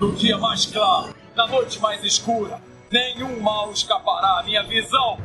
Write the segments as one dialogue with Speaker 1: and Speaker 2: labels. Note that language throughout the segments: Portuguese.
Speaker 1: No dia mais claro, na noite mais escura, nenhum mal escapará à minha visão.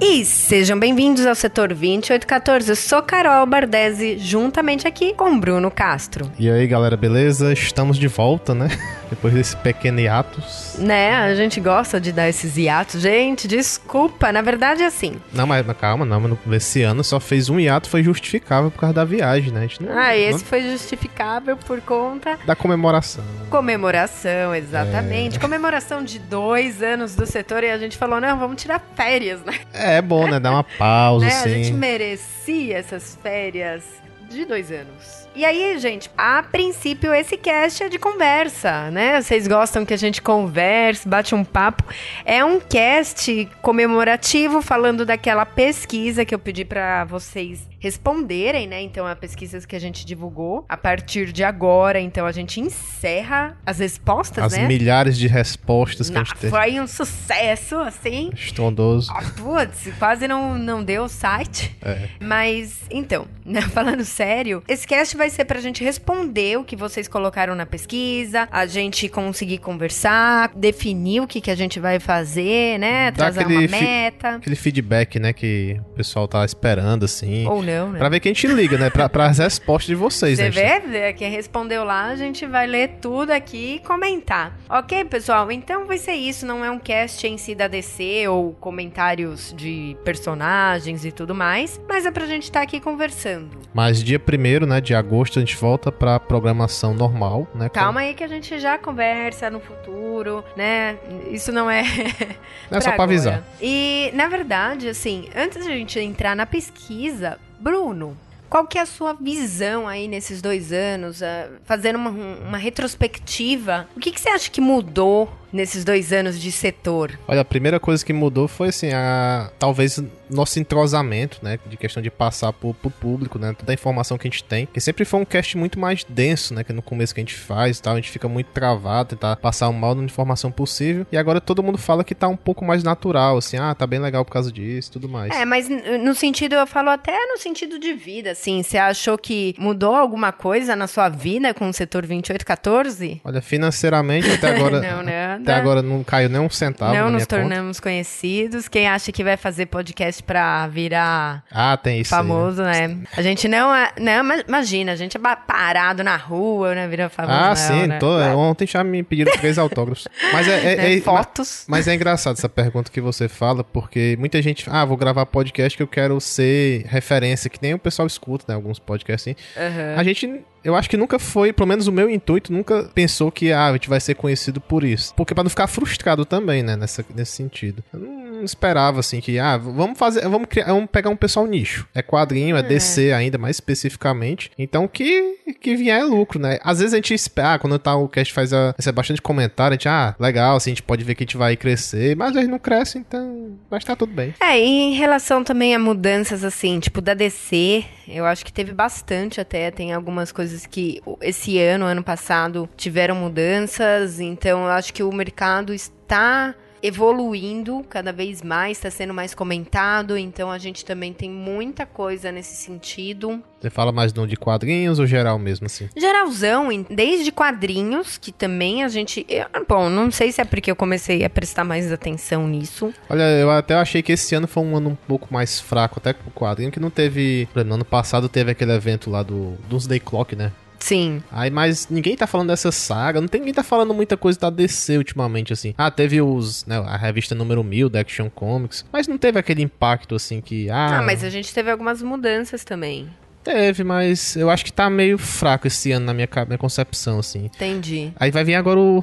Speaker 2: E sejam bem-vindos ao setor 2814. Eu sou Carol Bardesi, juntamente aqui com Bruno Castro.
Speaker 3: E aí, galera, beleza? Estamos de volta, né? Depois desse pequeno hiatus.
Speaker 2: Né, a gente gosta de dar esses hiatos. Gente, desculpa, na verdade é assim.
Speaker 3: Não, mas, mas calma, não, mas esse ano só fez um hiato, foi justificável por causa da viagem, né? A não,
Speaker 2: Ah, esse
Speaker 3: não-
Speaker 2: foi justificável por conta
Speaker 3: Da comemoração.
Speaker 2: comemoração, exatamente. Comemoração de dois anos do setor e a gente falou, não, vamos tirar férias, né?
Speaker 3: É, é bom, né? Dar uma pausa,
Speaker 2: né? A
Speaker 3: assim.
Speaker 2: gente merecia essas férias de dois anos. E aí, gente, a princípio esse cast é de conversa, né? Vocês gostam que a gente converse, bate um papo. É um cast comemorativo falando daquela pesquisa que eu pedi pra vocês responderem, né? Então, a pesquisa que a gente divulgou a partir de agora, então a gente encerra as respostas,
Speaker 3: As
Speaker 2: né?
Speaker 3: milhares de respostas que a
Speaker 2: Não,
Speaker 3: gente teve.
Speaker 2: foi um sucesso, assim.
Speaker 3: Estrondoso.
Speaker 2: Ah, Putz, quase não, não deu o site.
Speaker 3: É.
Speaker 2: Mas, então, né, falando sério, esse cast vai ser pra gente responder o que vocês colocaram na pesquisa, a gente conseguir conversar, definir o que, que a gente vai fazer, né? Trazer uma meta.
Speaker 3: Aquele feedback, né, que o pessoal tá esperando, assim.
Speaker 2: Ou não, né?
Speaker 3: Pra ver quem te liga, né? Pra, as respostas de vocês,
Speaker 2: Você
Speaker 3: né?
Speaker 2: vê? Quem respondeu lá, a gente vai ler tudo aqui e comentar. Ok, pessoal? Então vai ser isso. Não é um cast em si da DC ou comentários de personagens e tudo mais. Mas é pra gente estar aqui conversando.
Speaker 3: Mas dia 1 né, de agosto a gente volta pra programação normal, né?
Speaker 2: Calma aí que a gente já conversa no futuro, né? Isso não é.
Speaker 3: É só pra avisar.
Speaker 2: E, na verdade, assim, antes de a gente entrar na pesquisa, Bruno. Qual que é a sua visão aí nesses dois anos, ah, fazendo uma, uma retrospectiva? O que, que você acha que mudou nesses dois anos de setor?
Speaker 3: Olha, a primeira coisa que mudou foi assim, a talvez nosso entrosamento, né, de questão de passar pro, pro público, né, toda a informação que a gente tem, que sempre foi um cast muito mais denso, né, que no começo que a gente faz, e tal, a gente fica muito travado, tentar passar o mal de informação possível, e agora todo mundo fala que tá um pouco mais natural, assim, ah, tá bem legal por causa disso, tudo mais.
Speaker 2: É, mas no sentido, eu falo até no sentido de vida, assim. Você achou que mudou alguma coisa na sua vida com o setor 2814?
Speaker 3: Olha, financeiramente até agora,
Speaker 2: Não, nada.
Speaker 3: até agora não caiu nem um centavo
Speaker 2: Não nos
Speaker 3: minha conta.
Speaker 2: tornamos conhecidos. Quem acha que vai fazer podcast pra virar
Speaker 3: Ah, tem isso aí, né?
Speaker 2: famoso, né? A gente não é. Não, ma- imagina, a gente é parado na rua, né? Vira famoso.
Speaker 3: Ah,
Speaker 2: não,
Speaker 3: sim,
Speaker 2: né?
Speaker 3: tô, ontem já me pediram três autógrafos. Mas é, é-
Speaker 2: Né?
Speaker 3: é-
Speaker 2: Fotos.
Speaker 3: Mas é engraçado essa pergunta que você fala, porque muita gente, ah, vou gravar podcast que eu quero ser referência, que nem o pessoal escuta, né? Alguns podcasts assim.
Speaker 2: Aham.
Speaker 3: A gente, eu acho que nunca foi, pelo menos o meu intuito, nunca pensou que ah, a gente vai ser conhecido por isso. Porque pra não ficar frustrado também, né? Nessa, nesse sentido. Eu não esperava, assim, que, ah, vamos fazer, vamos criar, vamos pegar um pessoal nicho. É quadrinho, é, DC ainda, mais especificamente. Então, que, que vier é lucro, né? Às vezes a gente espera, ah, quando tá, o cast faz a, recebe bastante comentário, a gente, ah, legal, assim, a gente pode ver que a gente vai crescer, mas a gente não cresce, então vai estar tudo bem.
Speaker 2: É, e em relação também a mudanças assim, tipo da DC, eu acho que teve bastante até. Tem algumas coisas que esse ano, ano passado, tiveram mudanças. Então eu acho que o mercado está evoluindo cada vez mais, está sendo mais comentado. Então a gente também tem muita coisa nesse sentido.
Speaker 3: Você fala mais de um de quadrinhos ou geral mesmo, assim?
Speaker 2: Geralzão, desde quadrinhos, que também a gente. eu- bom, não sei se é porque eu comecei a prestar mais atenção nisso.
Speaker 3: Olha, eu até achei que esse ano foi um ano um pouco mais fraco, até com o quadrinho, que não teve. No ano passado teve aquele evento lá do Doomsday Clock, né?
Speaker 2: Sim.
Speaker 3: Aí, mas ninguém tá falando dessa saga, não tem ninguém tá falando muita coisa da DC ultimamente, assim. Ah, teve os, né, a revista número 1000 da Action Comics, mas não teve aquele impacto, assim, que... Ah,
Speaker 2: Ah, mas a gente teve algumas mudanças também.
Speaker 3: Teve, mas eu acho que tá meio fraco esse ano na minha, minha concepção, assim.
Speaker 2: Entendi.
Speaker 3: Aí vai vir agora o,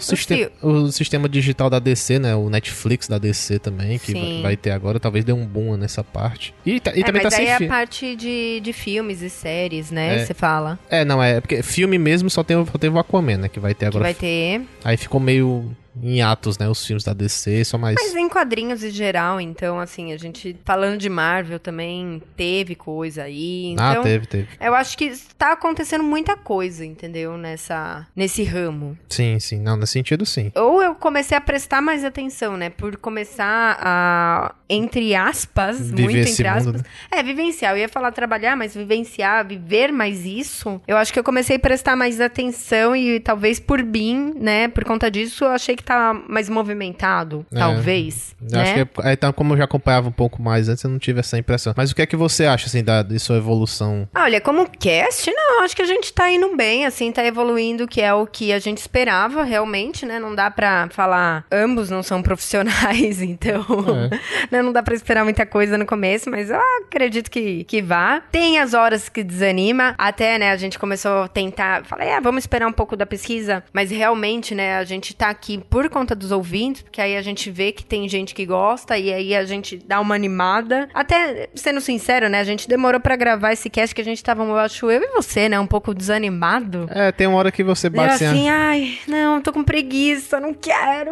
Speaker 3: o sistema digital da DC, né? O Netflix da DC também, que vai, vai ter agora. Talvez dê um boom nessa parte. E, tá- e
Speaker 2: é,
Speaker 3: também
Speaker 2: mas
Speaker 3: tá
Speaker 2: aí
Speaker 3: sem
Speaker 2: é
Speaker 3: fi-
Speaker 2: a parte de, de filmes e séries, né?
Speaker 3: É.
Speaker 2: Você fala.
Speaker 3: É, não, é porque filme mesmo só, tem, só teve o Aquaman, né? Que vai ter
Speaker 2: Que
Speaker 3: agora.
Speaker 2: vai ter.
Speaker 3: Aí ficou meio em atos, né? Os filmes da DC, só mais.
Speaker 2: Mas em quadrinhos em geral, então, assim, a gente falando de Marvel também teve coisa aí. Então,
Speaker 3: ah, teve, teve.
Speaker 2: Eu acho que tá acontecendo muita coisa, entendeu? Nessa, nesse ramo.
Speaker 3: Sim, sim. Não, nesse sentido, sim.
Speaker 2: Ou eu comecei a prestar mais atenção, né? Por começar a, entre aspas,
Speaker 3: Viver
Speaker 2: muito entre aspas.
Speaker 3: mundo, né?
Speaker 2: É, vivenciar. Eu ia falar trabalhar, mas vivenciar, viver mais isso. Eu acho que eu comecei a prestar mais atenção e talvez por mim, né? Por conta disso, eu achei que tá mais movimentado.
Speaker 3: É.
Speaker 2: Talvez.
Speaker 3: Eu
Speaker 2: né?
Speaker 3: Acho que é, então, como eu já acompanhava um pouco mais antes, eu não tive essa impressão. Mas o que é que você acha, assim, da, de sua evolução?
Speaker 2: Olha, como cast, não, acho que a gente tá indo bem, assim, tá evoluindo, que é o que a gente esperava, realmente, né? Não dá pra falar, ambos não são profissionais, então, né, não dá pra esperar muita coisa no começo, mas eu acredito que, que vá. Tem as horas que desanima, até, né, a gente começou a tentar, falei, ah, vamos esperar um pouco da pesquisa, mas realmente, né, a gente tá aqui por conta dos ouvintes, porque aí a gente vê que tem gente que gosta, e aí a gente dá uma animada. Até, sendo sincero, né, a gente demorou pra gravar esse cast que a gente tava, eu acho, eu e você, né, um pouco desanimado.
Speaker 3: É, tem uma hora que você
Speaker 2: Eu
Speaker 3: bate assim,
Speaker 2: assim,
Speaker 3: ah,
Speaker 2: ai, não, tô com preguiça, não quero.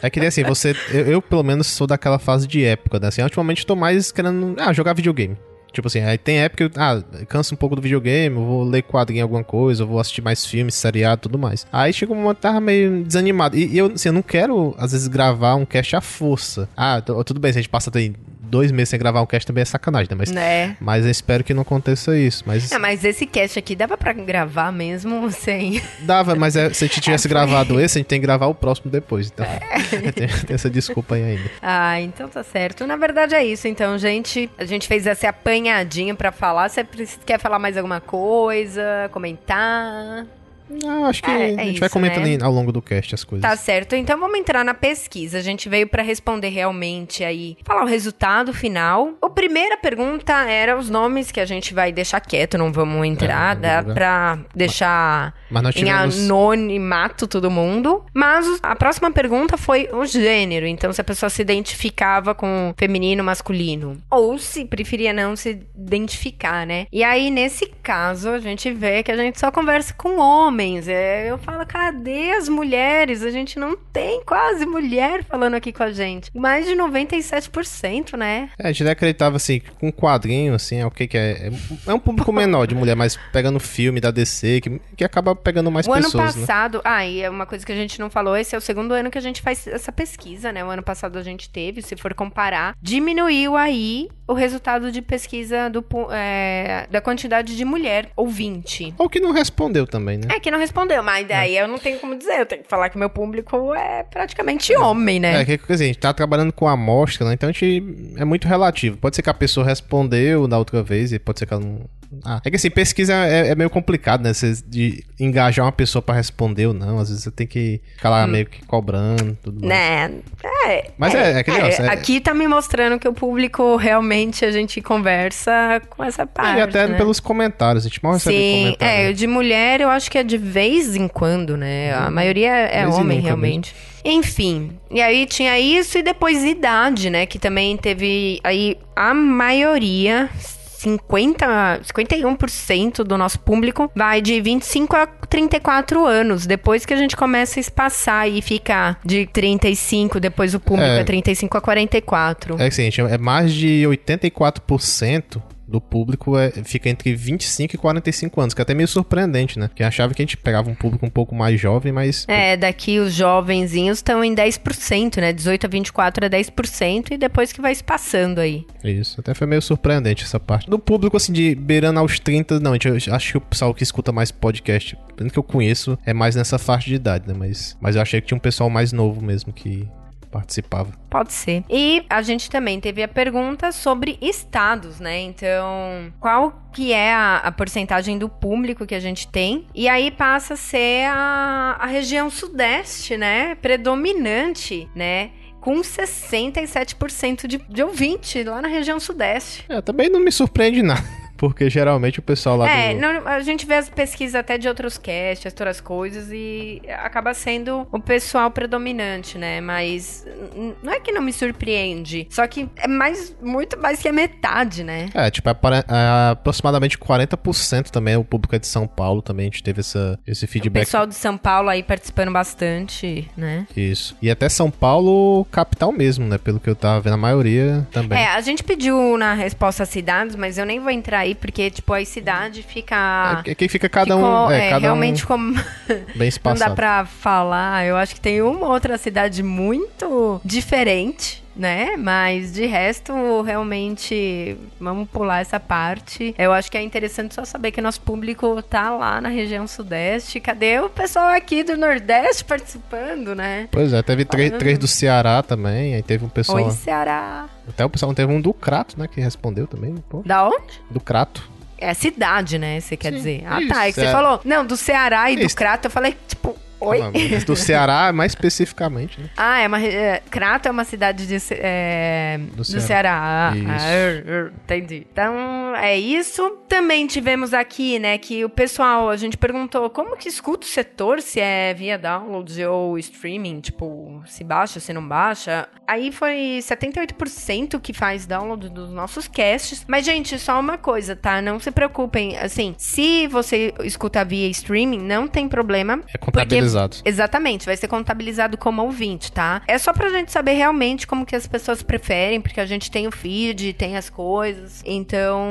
Speaker 3: É que nem assim, você. Eu, eu, pelo menos sou daquela fase de época, né? Assim, ultimamente tô mais querendo. Ah, jogar videogame. Tipo assim, aí tem época que eu, ah, canso um pouco do videogame, eu vou ler quadrinho alguma coisa, eu vou assistir mais filmes, seriado tudo mais. Aí chegou um momento que tava meio desanimado. E, e eu, assim, eu não quero, às vezes, gravar um cast à força. Ah, tudo bem, se a gente passa tem dois meses sem gravar um cast também é sacanagem, né? Mas,
Speaker 2: Né?
Speaker 3: mas eu espero que não aconteça isso. Mas
Speaker 2: É, mas esse cast aqui dava pra gravar mesmo sem.
Speaker 3: dava, mas é, se a gente tivesse
Speaker 2: É,
Speaker 3: gravado esse, a gente tem que gravar o próximo depois. Então,
Speaker 2: É.
Speaker 3: tem, tem essa desculpa aí ainda.
Speaker 2: Ah, então tá certo. Na verdade é isso, então, gente. A gente fez esse apanhadinho pra falar. Você quer falar mais alguma coisa? Comentar?
Speaker 3: Não, acho que
Speaker 2: É, é
Speaker 3: a gente vai
Speaker 2: isso,
Speaker 3: comentando
Speaker 2: né?
Speaker 3: ao longo do cast as coisas.
Speaker 2: Tá certo. Então vamos entrar na pesquisa. A gente veio pra responder realmente aí, falar o resultado final. A primeira pergunta era os nomes que a gente vai deixar quieto, não vamos entrar,
Speaker 3: É,
Speaker 2: dá pra deixar
Speaker 3: Mas nós
Speaker 2: em
Speaker 3: tivemos.
Speaker 2: anonimato todo mundo. Mas a próxima pergunta foi o gênero. Então, se a pessoa se identificava com feminino, masculino. Ou se preferia não se identificar, né? E aí, nesse caso, a gente vê que a gente só conversa com homens. É, eu falo, cadê as mulheres? A gente não tem quase mulher falando aqui com a gente. Mais de 97%, né?
Speaker 3: É, a gente acreditava assim, com quadrinho, assim, é o que que é? É- É um público menor de mulher, mas pegando filme da DC, que, que acaba pegando mais
Speaker 2: o ano
Speaker 3: pessoas, né?
Speaker 2: passado, ah, e é uma coisa que a gente não falou, esse é o segundo ano que a gente faz essa pesquisa, né? O ano passado a gente teve, se for comparar, diminuiu aí o resultado de pesquisa do, é, da quantidade de mulher ouvinte.
Speaker 3: Ou que não respondeu também, né?
Speaker 2: É que não respondeu, mas daí eu não tenho como dizer, eu tenho que falar que meu público é praticamente homem, né?
Speaker 3: É, que quer dizer, a gente tá trabalhando com amostra, né? Então a gente é muito relativo. Pode ser que a pessoa respondeu da outra vez e pode ser que ela não. Ah, é que assim, pesquisa é, é meio complicado, né? Você, de engajar uma pessoa pra responder ou não. Às vezes você tem que ficar lá meio que cobrando tudo.
Speaker 2: Né? É,
Speaker 3: Mas é- é aquele negócio, é-
Speaker 2: Aqui tá me mostrando que o público realmente a gente conversa com essa parte.
Speaker 3: e até
Speaker 2: né?
Speaker 3: pelos comentários, a gente mal recebe
Speaker 2: Sim,
Speaker 3: comentário.
Speaker 2: é, de mulher eu acho que é de vez em quando, né? A maioria é homem, realmente. Enfim, e aí tinha isso e depois idade, né? Que também teve aí a maioria. 50, 51% do nosso público vai de 25 a 34 anos. Depois que a gente começa a espaçar e fica de 35, depois o público
Speaker 3: É.
Speaker 2: é, 35 a 44.
Speaker 3: É assim, gente, é mais de 84% do público é, fica entre 25 e 45 anos, que é até meio surpreendente, né? Porque achava que a gente pegava um público um pouco mais jovem, mas
Speaker 2: É, daqui os jovenzinhos estão em 10%, né? 18 a 24 é 10% e depois que vai se passando aí.
Speaker 3: Isso, até foi meio surpreendente essa parte. Do público, assim, de beirando aos 30, não, gente, eu acho que o pessoal que escuta mais podcast, pelo que eu conheço, é mais nessa faixa de idade, né? Mas, mas eu achei que tinha um pessoal mais novo mesmo que participava.
Speaker 2: Pode ser. E a gente também teve a pergunta sobre estados, né? Então, qual que é a, a porcentagem do público que a gente tem? E aí passa a ser a, a região sudeste, né? Predominante, né? Com 67% de, de ouvinte lá na região sudeste.
Speaker 3: É, também não me surpreende nada. Porque geralmente o pessoal lá
Speaker 2: É,
Speaker 3: do...
Speaker 2: não, a gente vê as pesquisas até de outros casts, outras coisas, e acaba sendo o pessoal predominante, né? Mas não é que não me surpreende, só que é mais, muito mais que a metade, né?
Speaker 3: É, tipo, é, é aproximadamente 40% também o público é de São Paulo, também a gente teve essa, esse
Speaker 2: O
Speaker 3: feedback.
Speaker 2: pessoal de São Paulo aí participando bastante, né?
Speaker 3: Isso. E até São Paulo, capital mesmo, né? Pelo que eu tava vendo, a maioria também.
Speaker 2: É, a gente pediu na resposta as cidades, mas eu nem vou entrar aí, porque, tipo, a cidade fica.
Speaker 3: É, que fica cada
Speaker 2: ficou,
Speaker 3: um. É,
Speaker 2: é,
Speaker 3: cada
Speaker 2: realmente
Speaker 3: um
Speaker 2: como.
Speaker 3: bem
Speaker 2: Não
Speaker 3: espaçado.
Speaker 2: dá pra falar. Eu acho que tem uma outra cidade muito diferente. Né? Mas de resto, realmente, vamos pular essa parte. Eu acho que é interessante só saber que nosso público tá lá na região sudeste. Cadê o pessoal aqui do Nordeste participando, né?
Speaker 3: Pois é, teve três,
Speaker 2: Falando.
Speaker 3: três do Ceará também, aí teve um pessoal.
Speaker 2: Oi, Ceará.
Speaker 3: Até o pessoal teve um do Crato, né? Que respondeu também, pô.
Speaker 2: Da onde?
Speaker 3: Do Crato.
Speaker 2: É cidade, né? Você quer
Speaker 3: Sim,
Speaker 2: dizer. Ah,
Speaker 3: isso,
Speaker 2: tá. É que você
Speaker 3: é.
Speaker 2: falou. Não, do Ceará e do
Speaker 3: Isso.
Speaker 2: Crato. Eu falei, tipo, oi?
Speaker 3: Ah, mas do Ceará, mais especificamente, né?
Speaker 2: Ah, é uma. É, Crato é uma cidade de, é,
Speaker 3: Do
Speaker 2: do,
Speaker 3: Ceará.
Speaker 2: Ceará. Ah,
Speaker 3: Isso.
Speaker 2: ah, er, entendi. Então, é isso. Também tivemos aqui, né, que o pessoal, a gente perguntou como que escuta o setor, se é via download ou streaming, tipo, se baixa, se não baixa. Aí foi 78% que faz download dos nossos casts. Mas, gente, só uma coisa, tá? Não se preocupem. Assim, se você escuta via streaming, não tem problema.
Speaker 3: É contabilizado.
Speaker 2: Exatamente, vai ser contabilizado como ouvinte, tá? É só pra gente saber realmente como que as pessoas preferem, porque a gente tem o feed, tem as coisas. Então,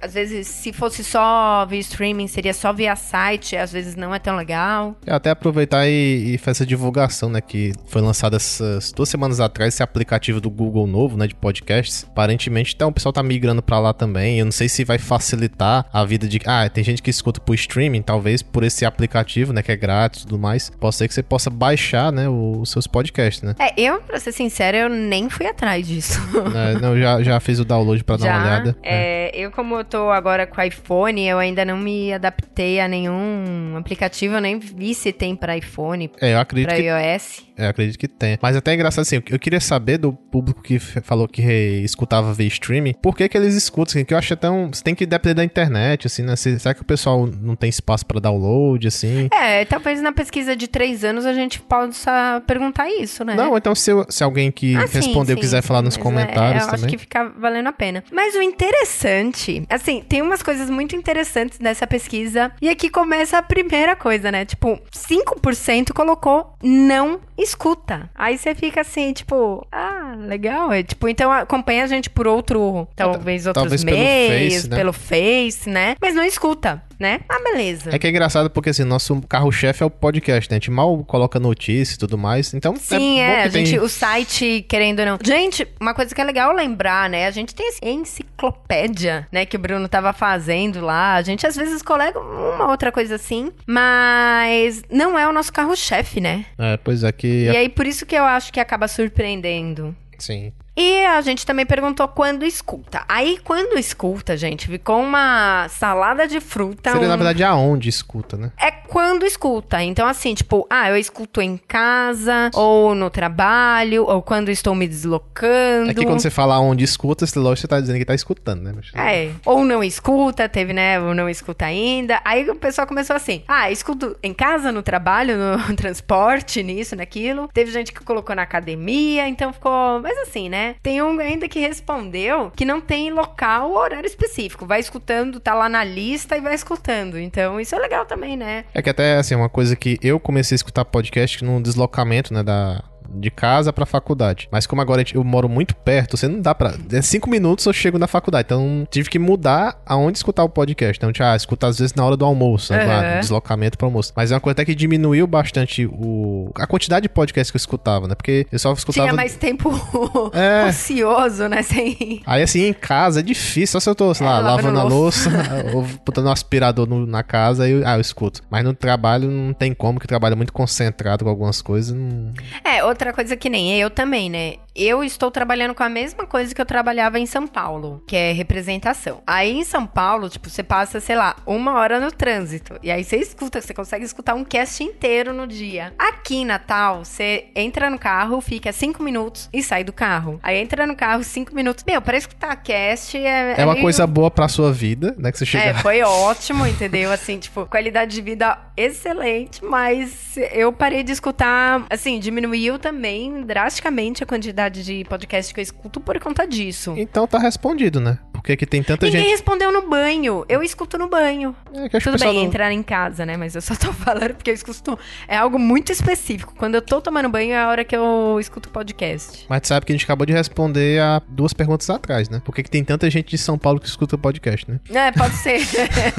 Speaker 2: às vezes, se fosse só via streaming, seria só via site, às vezes não é tão legal.
Speaker 3: É, até aproveitar e, e fazer essa divulgação, né? Que foi lançado essas duas semanas atrás esse aplicativo do Google novo, né? De podcasts. Aparentemente, então, o pessoal tá migrando pra lá também. Eu não sei se vai facilitar a vida de. Ah, tem gente que escuta por streaming, talvez por esse aplicativo, né? Que é grátis e tudo mais. Pode ser que você possa baixar, né? os seus podcasts, né?
Speaker 2: É, eu, pra ser sincera, eu nem fui atrás disso.
Speaker 3: É, não, já, já fiz o download pra dar uma olhada.
Speaker 2: É, eu como eu tô agora com iPhone, eu ainda não me adaptei a nenhum aplicativo, eu nem vi se tem pra iPhone,
Speaker 3: É, eu acredito
Speaker 2: pra
Speaker 3: que
Speaker 2: iOS.
Speaker 3: É, eu acredito que tem. Mas até é engraçado assim, eu queria saber do público que falou que escutava via streaming, por que que eles escutam, assim, que eu acho até um... Você tem que depender da internet, assim, né? Se- será que o pessoal não tem espaço pra download, assim?
Speaker 2: É, talvez na pesquisa de três anos a gente possa perguntar isso, né?
Speaker 3: Não, então se, eu- se alguém que
Speaker 2: Ah,
Speaker 3: respondeu
Speaker 2: sim,
Speaker 3: quiser
Speaker 2: sim,
Speaker 3: falar nos
Speaker 2: mas
Speaker 3: comentários
Speaker 2: é, eu
Speaker 3: também.
Speaker 2: acho que fica valendo a pena. Mas o interessante, assim, tem umas coisas muito interessantes nessa pesquisa. E aqui começa a primeira coisa, né? Tipo, 5% colocou não escuta. Aí você fica assim, tipo, ah, legal. É, tipo, então acompanha a gente por outro, talvez outros
Speaker 3: talvez pelo
Speaker 2: meios,
Speaker 3: Face, né?
Speaker 2: pelo Face, né? Mas não escuta, né? Ah, beleza.
Speaker 3: É que é engraçado porque, assim, nosso carro-chefe é o podcast, né? A gente mal coloca notícia e tudo mais, então...
Speaker 2: Sim,
Speaker 3: bom
Speaker 2: é,
Speaker 3: que
Speaker 2: a gente,
Speaker 3: tem-
Speaker 2: o site, querendo ou não. Gente, uma coisa que é legal lembrar, né? A gente tem esse enciclopédia, né, que o Bruno tava fazendo lá. A gente às vezes colega uma outra coisa assim, mas não é o nosso carro-chefe, né?
Speaker 3: É, pois é que...
Speaker 2: E aí por isso que eu acho que acaba surpreendendo.
Speaker 3: Sim.
Speaker 2: E a gente também perguntou quando escuta. Aí, quando escuta, gente, ficou uma salada de fruta.
Speaker 3: Seria,
Speaker 2: um-
Speaker 3: na verdade, aonde escuta, né?
Speaker 2: é quando escuta. Então, assim, tipo, ah, eu escuto em casa, ou no trabalho, ou quando estou me deslocando.
Speaker 3: É que quando você fala onde escuta, você- lógico, você tá dizendo que tá escutando, né?
Speaker 2: É, ou não escuta, teve, né, ou não escuta ainda. Aí o pessoal começou assim, ah, escuto em casa, no trabalho, no transporte, nisso, naquilo. Teve gente que colocou na academia, então ficou... Mas assim, né, tem um ainda que respondeu que não tem local ou horário específico. Vai escutando, tá lá na lista e vai escutando. Então isso é legal também, né?
Speaker 3: É que até, assim, uma coisa que eu comecei a escutar podcast no deslocamento, né, da... De casa pra faculdade. Mas como agora eu moro muito perto, você não dá pra. É cinco minutos eu chego na faculdade. Então tive que mudar aonde escutar o podcast. Então, tipo, ah, escutar às vezes na hora do almoço, né, lá, deslocamento pro almoço. Mas é uma coisa até que diminuiu bastante o... a quantidade de podcasts que eu escutava, né? Porque eu só escutava.
Speaker 2: Tinha mais tempo
Speaker 3: É.
Speaker 2: ocioso, né? Sem...
Speaker 3: Aí assim, em casa é difícil, só se eu tô, sei lá,
Speaker 2: É, lavando
Speaker 3: a louça, ou botando um aspirador no- na casa, aí eu, ah, eu escuto. Mas no trabalho não tem como, que trabalho muito concentrado com algumas coisas. Não...
Speaker 2: É, outra coisa que nem eu também, né? Eu estou trabalhando com a mesma coisa que eu trabalhava em São Paulo, que é representação. Aí em São Paulo, tipo, você passa, sei lá, uma hora no trânsito. E aí você escuta, você consegue escutar um cast inteiro no dia. Aqui em Natal, você entra no carro, fica cinco minutos e sai do carro. Aí entra no carro, cinco minutos. Meu, para escutar cast é.
Speaker 3: É uma
Speaker 2: meio-
Speaker 3: coisa boa pra sua vida, né? Que você chega.
Speaker 2: É, foi ótimo, entendeu? Assim, tipo, qualidade de vida excelente, mas eu parei de escutar, assim, diminuiu também drasticamente a quantidade de podcast que eu escuto por conta disso.
Speaker 3: Então tá respondido, né? Porque aqui tem tanta
Speaker 2: Ninguém
Speaker 3: gente.
Speaker 2: respondeu no banho. Eu escuto no banho.
Speaker 3: É, que que
Speaker 2: Tudo bem,
Speaker 3: não-
Speaker 2: entrar em casa, né? Mas eu só tô falando porque eu escuto. É algo muito específico. Quando eu tô tomando banho é a hora que eu escuto podcast.
Speaker 3: Mas tu sabe que a gente acabou de responder a duas perguntas atrás, né? Por que, que tem tanta gente de São Paulo que escuta podcast, né?
Speaker 2: É, pode ser.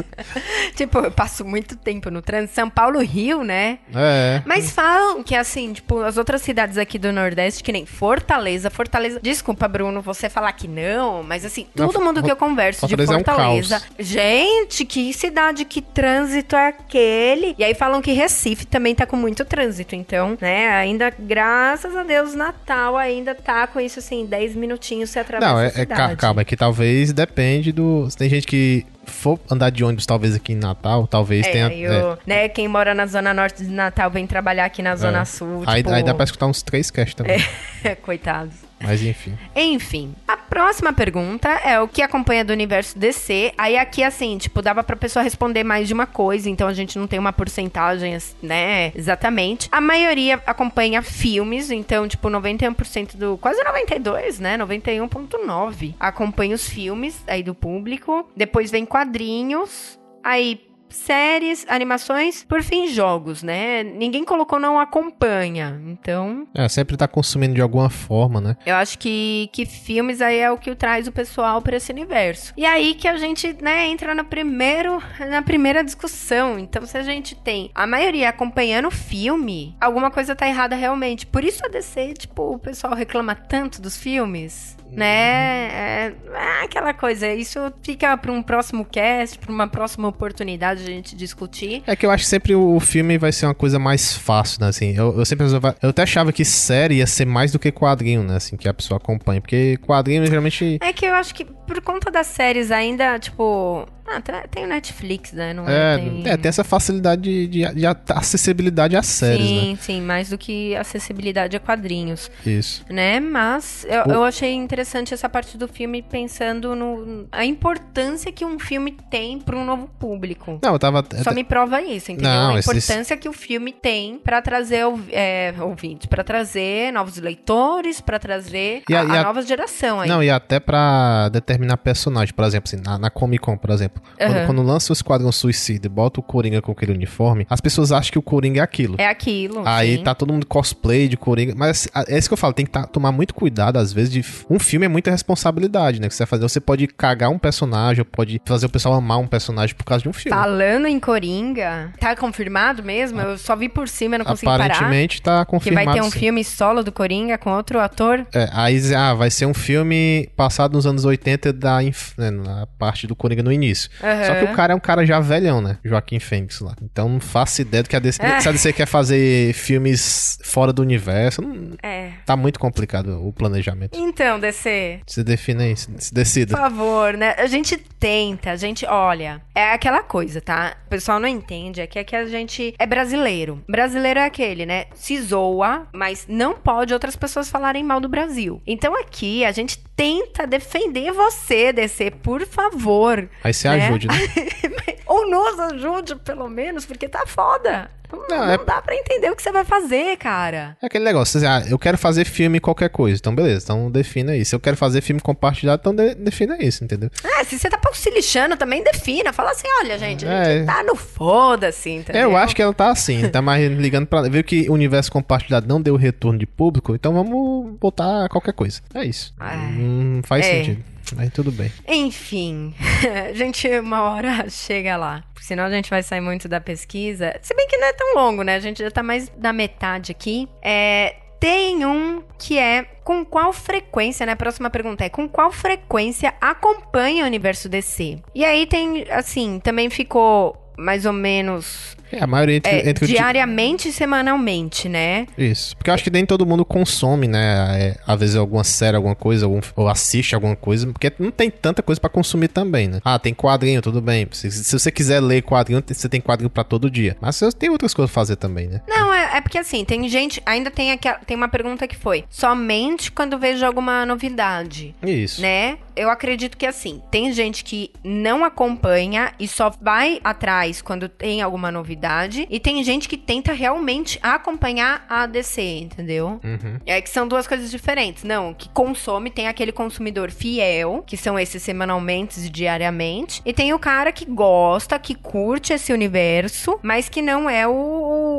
Speaker 2: tipo, eu passo muito tempo no trânsito. São Paulo, Rio, né?
Speaker 3: É.
Speaker 2: Mas falam que, assim, tipo, as outras cidades aqui do Nordeste, que nem Fortaleza, Fortaleza. Desculpa, Bruno, você falar que não, mas assim,
Speaker 3: Não,
Speaker 2: todo mundo que eu converso de
Speaker 3: Fortaleza é um
Speaker 2: Fortaleza. gente, que cidade, que trânsito é aquele? E aí falam que Recife também tá com muito trânsito. Então, né, ainda, graças a Deus, Natal ainda tá com isso, assim, 10 minutinhos você atravessa
Speaker 3: Não, é, é calma, é que talvez depende do. Tem gente que for andar de ônibus, talvez aqui em Natal, talvez
Speaker 2: É,
Speaker 3: tenha.
Speaker 2: eu, né, quem mora na zona norte de Natal vem trabalhar aqui na zona
Speaker 3: É.
Speaker 2: sul,
Speaker 3: Aí,
Speaker 2: tipo...
Speaker 3: aí dá pra escutar uns três casts também.
Speaker 2: Coitados.
Speaker 3: Mas enfim.
Speaker 2: Enfim, a próxima pergunta é o que acompanha do universo DC. Aí aqui, assim, tipo, dava pra pessoa responder mais de uma coisa, então a gente não tem uma porcentagem, né, exatamente. A maioria acompanha filmes, então, tipo, 91% do... Quase 92, né, 91.9 acompanha os filmes aí do público. Depois vem quadrinhos, aí... Séries, animações, por fim, jogos, né? Ninguém colocou não acompanha. Então,
Speaker 3: É, sempre tá consumindo de alguma forma, né?
Speaker 2: eu acho que, que filmes aí é o que traz o pessoal para esse universo. E aí que a gente, né, entra no primeiro, na primeira discussão. Então, se a gente tem a maioria acompanhando o filme, alguma coisa tá errada realmente. Por isso a DC, tipo, o pessoal reclama tanto dos filmes, né? É, é aquela coisa. Isso fica para um próximo cast, para uma próxima oportunidade de a gente discutir.
Speaker 3: É que eu acho que sempre o filme vai ser uma coisa mais fácil, né? Assim, eu, eu sempre eu até achava que série ia ser mais do que quadrinho, né? Assim, que a pessoa acompanha. Porque quadrinho geralmente.
Speaker 2: É que eu acho que por conta das séries ainda, tipo. Ah, tem o Netflix, né? Não
Speaker 3: É,
Speaker 2: tem...
Speaker 3: é, tem essa facilidade de, de- de acessibilidade às séries,
Speaker 2: sim,
Speaker 3: né?
Speaker 2: sim, mais do que acessibilidade a quadrinhos,
Speaker 3: Isso.
Speaker 2: né? Mas eu,
Speaker 3: O-
Speaker 2: eu achei interessante essa parte do filme pensando no a importância que um filme tem para um novo público.
Speaker 3: Não, eu tava.
Speaker 2: Só me prova isso, entendeu?
Speaker 3: Não,
Speaker 2: a
Speaker 3: esse-
Speaker 2: importância que o filme tem pra trazer é, ouvintes, pra trazer novos leitores, pra trazer
Speaker 3: E a-
Speaker 2: a, a
Speaker 3: a-
Speaker 2: nova geração aí.
Speaker 3: Não, e até pra determinar personagem, por exemplo, assim, na, na Comic Con, por exemplo. Quando,
Speaker 2: Aham.
Speaker 3: quando lança o Esquadrão Suicida e bota o Coringa com aquele uniforme, as pessoas acham que o Coringa é aquilo.
Speaker 2: É aquilo.
Speaker 3: Aí
Speaker 2: sim.
Speaker 3: tá todo mundo cosplay de Coringa. Mas a- é isso que eu falo, tem que tá- tomar muito cuidado, às vezes, de. Um filme é muita responsabilidade, né? Que você vai fazer. Você pode cagar um personagem, ou pode fazer o pessoal amar um personagem por causa de um filme.
Speaker 2: Falando em Coringa, tá confirmado mesmo? Eu só vi por cima, não consegui parar.
Speaker 3: Aparentemente tá
Speaker 2: Que
Speaker 3: confirmado.
Speaker 2: vai ter um
Speaker 3: sim.
Speaker 2: filme solo do Coringa com outro ator.
Speaker 3: É, aí ah, vai ser um filme passado nos anos 80 da inf- né, na parte do Coringa no início.
Speaker 2: Aham.
Speaker 3: Só que o cara é um cara já velhão, né? Joaquim Fênix lá. Então não faço ideia do que a DC.
Speaker 2: É.
Speaker 3: Se a DC quer fazer filmes fora do universo, não-
Speaker 2: É.
Speaker 3: tá muito complicado o planejamento.
Speaker 2: Então, DC,
Speaker 3: Se define aí, se se
Speaker 2: por
Speaker 3: decida.
Speaker 2: favor, né? A gente tenta, a gente, olha, é aquela coisa, tá? O pessoal não entende, é que, é que a gente é brasileiro. Brasileiro é aquele, né? Se zoa, mas não pode outras pessoas falarem mal do Brasil. Então aqui a gente tenta defender você, DC, por favor.
Speaker 3: Aí você
Speaker 2: né?
Speaker 3: ajude, né?
Speaker 2: Ou nos ajude, pelo menos, porque tá foda. Não,
Speaker 3: Não,
Speaker 2: não
Speaker 3: é-
Speaker 2: dá pra entender o que você vai fazer, cara.
Speaker 3: É aquele negócio, você, ah, eu quero fazer filme qualquer coisa, então beleza, então defina isso. Se eu quero fazer filme compartilhado, então de- defina isso, entendeu?
Speaker 2: Ah, se você tá pouco se lixando, também defina. Fala assim, olha, gente, a
Speaker 3: É.
Speaker 2: gente tá no foda-se, entendeu?
Speaker 3: Eu acho que ela tá assim, tá mais ligando pra. Viu que o universo compartilhado não deu retorno de público, então vamos botar qualquer coisa. É isso. Não faz
Speaker 2: É.
Speaker 3: sentido. Mas tudo bem.
Speaker 2: Enfim, a gente uma hora chega lá. Senão a gente vai sair muito da pesquisa. Se bem que não é tão longo, né? A gente já tá mais da metade aqui. É, tem um que é com qual frequência, né? A próxima pergunta é com qual frequência acompanha o universo DC? E aí tem, assim, também ficou mais ou menos
Speaker 3: É, a maioria entre,
Speaker 2: é,
Speaker 3: entre
Speaker 2: diariamente e semanalmente, né?
Speaker 3: Isso. Porque eu acho que nem todo mundo consome, né? é, às vezes alguma série, alguma coisa, algum- ou assiste alguma coisa, porque não tem tanta coisa pra consumir também, né? Ah, tem quadrinho, tudo bem. Se, se você quiser ler quadrinho, você tem quadrinho pra todo dia. Mas você tem outras coisas pra fazer também, né?
Speaker 2: Não, é, porque assim, tem gente. Ainda tem, aqui, tem uma pergunta que foi: somente quando vejo alguma novidade.
Speaker 3: Isso.
Speaker 2: Né? Eu acredito que assim, tem gente que não acompanha e só vai atrás quando tem alguma novidade, e tem gente que tenta realmente acompanhar a DC, entendeu?
Speaker 3: Uhum.
Speaker 2: É que são duas coisas diferentes. Não, que consome, tem aquele consumidor fiel, que são esses semanalmente e diariamente, e tem o cara que gosta, que curte esse universo, mas que não é o,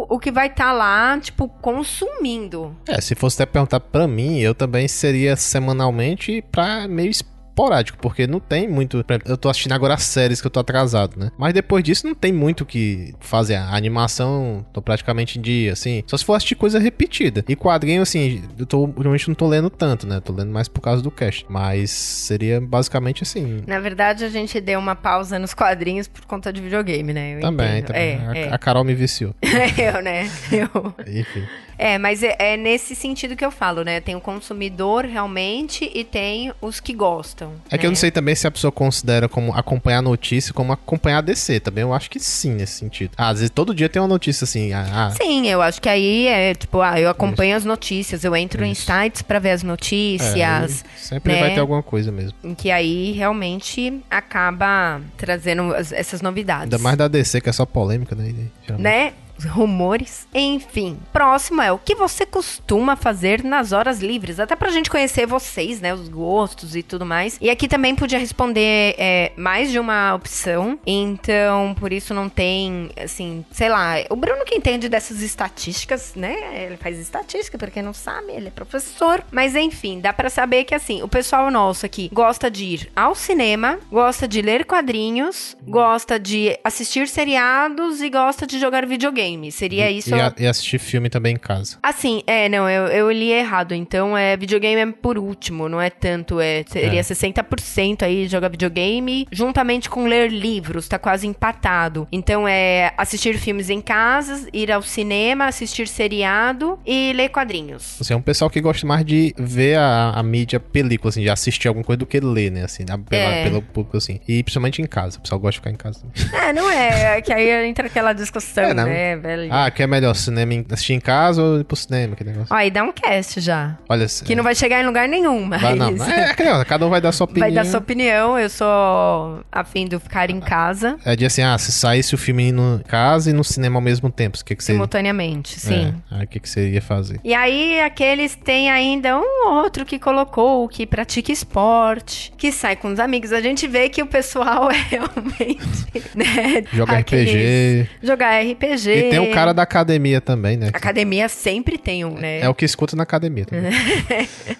Speaker 2: o, que vai estar lá, tipo, consumindo.
Speaker 3: É, se fosse até perguntar pra mim, eu também seria semanalmente pra meio esporádico, porque não tem muito. Eu tô assistindo agora as séries que eu tô atrasado, né? Mas depois disso não tem muito o que fazer. A animação, tô praticamente em dia, assim. Só se for assistir coisa repetida. E quadrinho, assim, eu tô, ultimamente não tô lendo tanto, né? Tô lendo mais por causa do cast. Mas seria basicamente assim.
Speaker 2: Na verdade, a gente deu uma pausa nos quadrinhos por conta de videogame, né? Eu
Speaker 3: Também,
Speaker 2: entendo.
Speaker 3: também.
Speaker 2: É,
Speaker 3: a,
Speaker 2: é.
Speaker 3: a Carol me viciou.
Speaker 2: eu, né? Eu.
Speaker 3: Enfim.
Speaker 2: É, mas é, é nesse sentido que eu falo, né? Tem o consumidor realmente e tem os que gostam.
Speaker 3: É que eu
Speaker 2: né?
Speaker 3: não sei também se a pessoa considera como acompanhar a notícia como acompanhar a DC. Também eu acho que sim, nesse sentido. Ah, às vezes todo dia tem uma notícia assim. Ah, ah,
Speaker 2: Sim, eu acho que aí é tipo, ah, eu acompanho as notícias, eu entro em
Speaker 3: Isso.
Speaker 2: sites pra ver as
Speaker 3: é,
Speaker 2: notícias,
Speaker 3: aí sempre
Speaker 2: né?
Speaker 3: vai ter alguma coisa mesmo.
Speaker 2: em que aí realmente acaba trazendo as- essas novidades.
Speaker 3: Ainda mais da DC, que é só polêmica, né? Geralmente.
Speaker 2: né? Rumores. Enfim. Próximo é o que você costuma fazer nas horas livres. Até pra gente conhecer vocês, né? Os gostos e tudo mais. E aqui também podia responder é, mais de uma opção. Então, por isso não tem, assim, sei lá. O Bruno que entende dessas estatísticas, né? Ele faz estatística, pra quem não sabe, ele é professor. Mas enfim, dá pra saber que, assim, o pessoal nosso aqui gosta de ir ao cinema, gosta de ler quadrinhos, gosta de assistir seriados e gosta de jogar videogame. Seria
Speaker 3: E-
Speaker 2: isso.
Speaker 3: E, a- e assistir filme também em casa.
Speaker 2: Assim, é, não, eu, eu li errado. Então, é videogame é por último, não é tanto, é, seria
Speaker 3: É.
Speaker 2: 60% aí jogar videogame, juntamente com ler livros, tá quase empatado. Então, é assistir filmes em casa, ir ao cinema, assistir seriado e ler quadrinhos.
Speaker 3: Você é um pessoal que gosta mais de ver a, a mídia película, assim, de assistir alguma coisa do que ler, né? Assim, pela,
Speaker 2: É.
Speaker 3: pelo público, assim. E principalmente em casa. O pessoal gosta de ficar em casa. também.
Speaker 2: É, não é, é que aí entra aquela discussão,
Speaker 3: É, não.
Speaker 2: Velho?
Speaker 3: Ah, que é melhor cinema em- assistir em casa ou ir pro cinema? Que negócio.
Speaker 2: Ó, aí dá um cast já.
Speaker 3: Olha,
Speaker 2: Que não vai chegar em lugar nenhum, mas.
Speaker 3: vai, não. É, é que não, cada um vai dar sua opinião.
Speaker 2: Vai dar sua opinião, eu sou afim de ficar em casa
Speaker 3: É de assim, ah, se saísse o filme em casa e no cinema ao mesmo tempo, o que que você...
Speaker 2: simultaneamente, sim.
Speaker 3: É, aí o que que você ia fazer?
Speaker 2: E aí, aqueles têm ainda um ou outro que colocou, que pratica esporte, que sai com os amigos. A gente vê que o pessoal é realmente, né?
Speaker 3: Joga
Speaker 2: aqueles-
Speaker 3: RPG.
Speaker 2: Jogar RPG.
Speaker 3: E tem o cara da academia também, né?
Speaker 2: Academia sempre tem um, né?
Speaker 3: É o que escuta na academia também.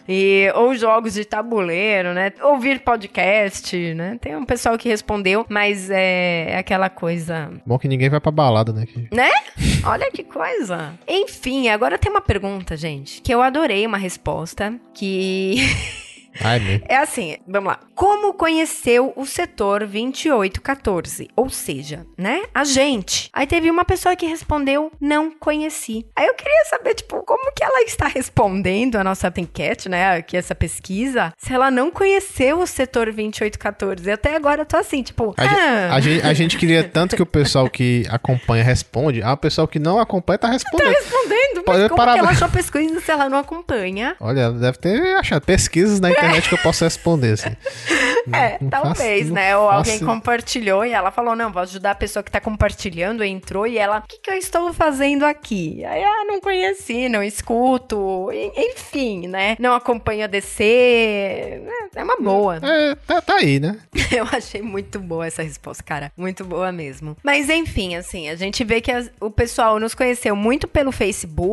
Speaker 2: E, ou jogos de tabuleiro, né? Ouvir podcast, né? Tem um pessoal que respondeu, mas é, é aquela coisa
Speaker 3: Bom que ninguém vai pra balada, né? Que-
Speaker 2: Né? Olha que coisa. Enfim, agora tem uma pergunta, gente, que eu adorei uma resposta, que
Speaker 3: Ai, meu.
Speaker 2: é assim, vamos lá. Como conheceu o setor 2814? Ou seja, né? A gente. Aí teve uma pessoa que respondeu, não conheci. Aí eu queria saber, tipo, como que ela está respondendo a nossa enquete, né? Aqui essa pesquisa, se ela não conheceu o setor 2814. Até agora eu tô assim, tipo,
Speaker 3: A,
Speaker 2: ah,
Speaker 3: a gente, a gente queria tanto que o pessoal que acompanha responde, ah, o pessoal que não acompanha tá respondendo.
Speaker 2: respondendo, mas
Speaker 3: Pode
Speaker 2: como
Speaker 3: parar-
Speaker 2: que ela achou pesquisa se ela não acompanha?
Speaker 3: Olha, deve ter achado pesquisas na internet que eu posso responder, assim.
Speaker 2: É,
Speaker 3: não
Speaker 2: talvez,
Speaker 3: faço- não
Speaker 2: né? Ou alguém
Speaker 3: faço-
Speaker 2: compartilhou e ela falou: não, vou ajudar a pessoa que tá compartilhando, entrou e ela, o que, que eu estou fazendo aqui? Aí, ah, não conheci, não escuto, enfim, né? Não acompanho a DC. É, É uma boa.
Speaker 3: É, tá, tá aí, né?
Speaker 2: Eu achei muito boa essa resposta, cara. Muito boa mesmo. Mas enfim, assim, a gente vê que as- o pessoal nos conheceu muito pelo Facebook.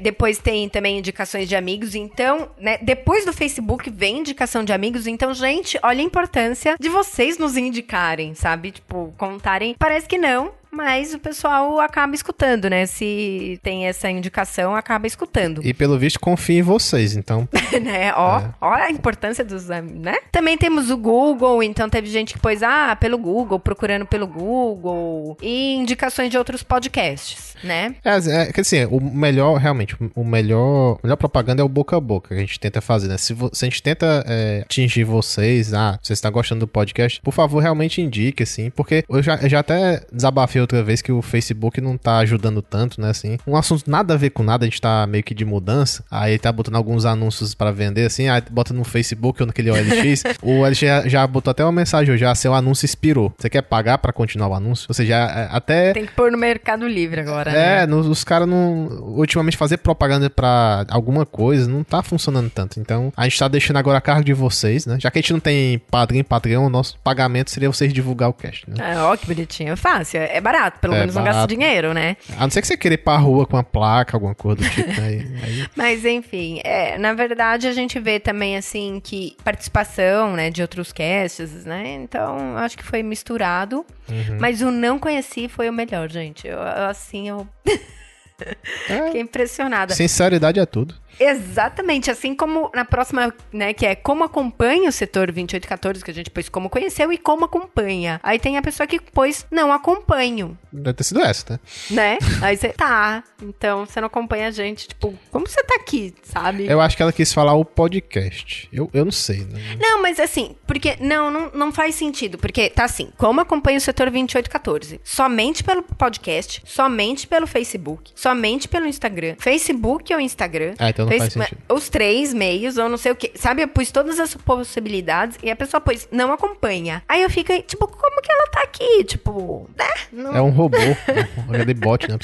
Speaker 2: Depois tem também indicações de amigos. Então, né, depois do Facebook vem indicação de amigos. Então, gente, olha a importância de vocês nos indicarem, sabe? Tipo, contarem. Parece que não, mas o pessoal acaba escutando, né? Se tem essa indicação, acaba escutando.
Speaker 3: E pelo visto confia em vocês, então.
Speaker 2: né? Ó,
Speaker 3: É.
Speaker 2: ó a importância dos, né? Também temos o Google, então teve gente que pôs, ah, pelo Google, procurando pelo Google, e indicações de outros podcasts, né?
Speaker 3: É, é que assim, o melhor, realmente, o melhor, melhor propaganda é o boca a boca que a gente tenta fazer, né? Se, vo- se a gente tenta é, atingir vocês, ah, vocês estão gostando do podcast, por favor, realmente indique, assim, porque eu já, eu já até desabafei outra vez que o Facebook não tá ajudando tanto, né, assim. Um assunto nada a ver com nada, a gente tá meio que de mudança, aí tá botando alguns anúncios pra vender, assim, aí bota no Facebook ou naquele OLX, o OLX já, já botou até uma mensagem hoje, ah, seu anúncio expirou. Você quer pagar pra continuar o anúncio? Ou seja, é, até...
Speaker 2: Tem que pôr no Mercado Livre agora,
Speaker 3: É,
Speaker 2: né?
Speaker 3: no- os caras não. Ultimamente fazer propaganda pra alguma coisa não tá funcionando tanto. Então, a gente tá deixando agora a cargo de vocês, né? Já que a gente não tem padrinho Patreon, o nosso pagamento seria vocês divulgar o cast, né?
Speaker 2: É, ó, que bonitinho. Fácil, é barato. Pelo
Speaker 3: É,
Speaker 2: menos não gasta
Speaker 3: barato.
Speaker 2: dinheiro, né?
Speaker 3: A não ser que você queira ir pra rua com uma placa, alguma coisa do tipo, né? Aí-
Speaker 2: Mas enfim, é, na verdade a gente vê também assim que participação, né, de outros casts, né? Então, acho que foi misturado,
Speaker 3: Uhum.
Speaker 2: mas o não conheci foi o melhor, gente. Eu, assim, eu fiquei impressionada.
Speaker 3: Sinceridade é tudo.
Speaker 2: Exatamente, assim como na próxima, né, que é como acompanha o setor 2814, que a gente pôs como conheceu e como acompanha. Aí tem a pessoa que pôs não acompanho,
Speaker 3: Deve ter sido essa, né?
Speaker 2: né? Aí você tá, então você não acompanha a gente, tipo, como você tá aqui, sabe?
Speaker 3: Eu acho que ela quis falar o podcast. Eu, eu não sei, né?
Speaker 2: Não, mas assim, porque não, não, não faz sentido. Porque tá assim, como acompanha o setor 2814? Somente pelo podcast, somente pelo Facebook, somente pelo Instagram. Facebook ou Instagram.
Speaker 3: Ah, então não faz sentido.
Speaker 2: Os três meios, ou não sei o que. Sabe, eu pus todas as possibilidades e a pessoa pôs, não acompanha. Aí eu fico, tipo, como que ela tá aqui? Tipo, né? Não
Speaker 3: É um robô, um aquele bot, né?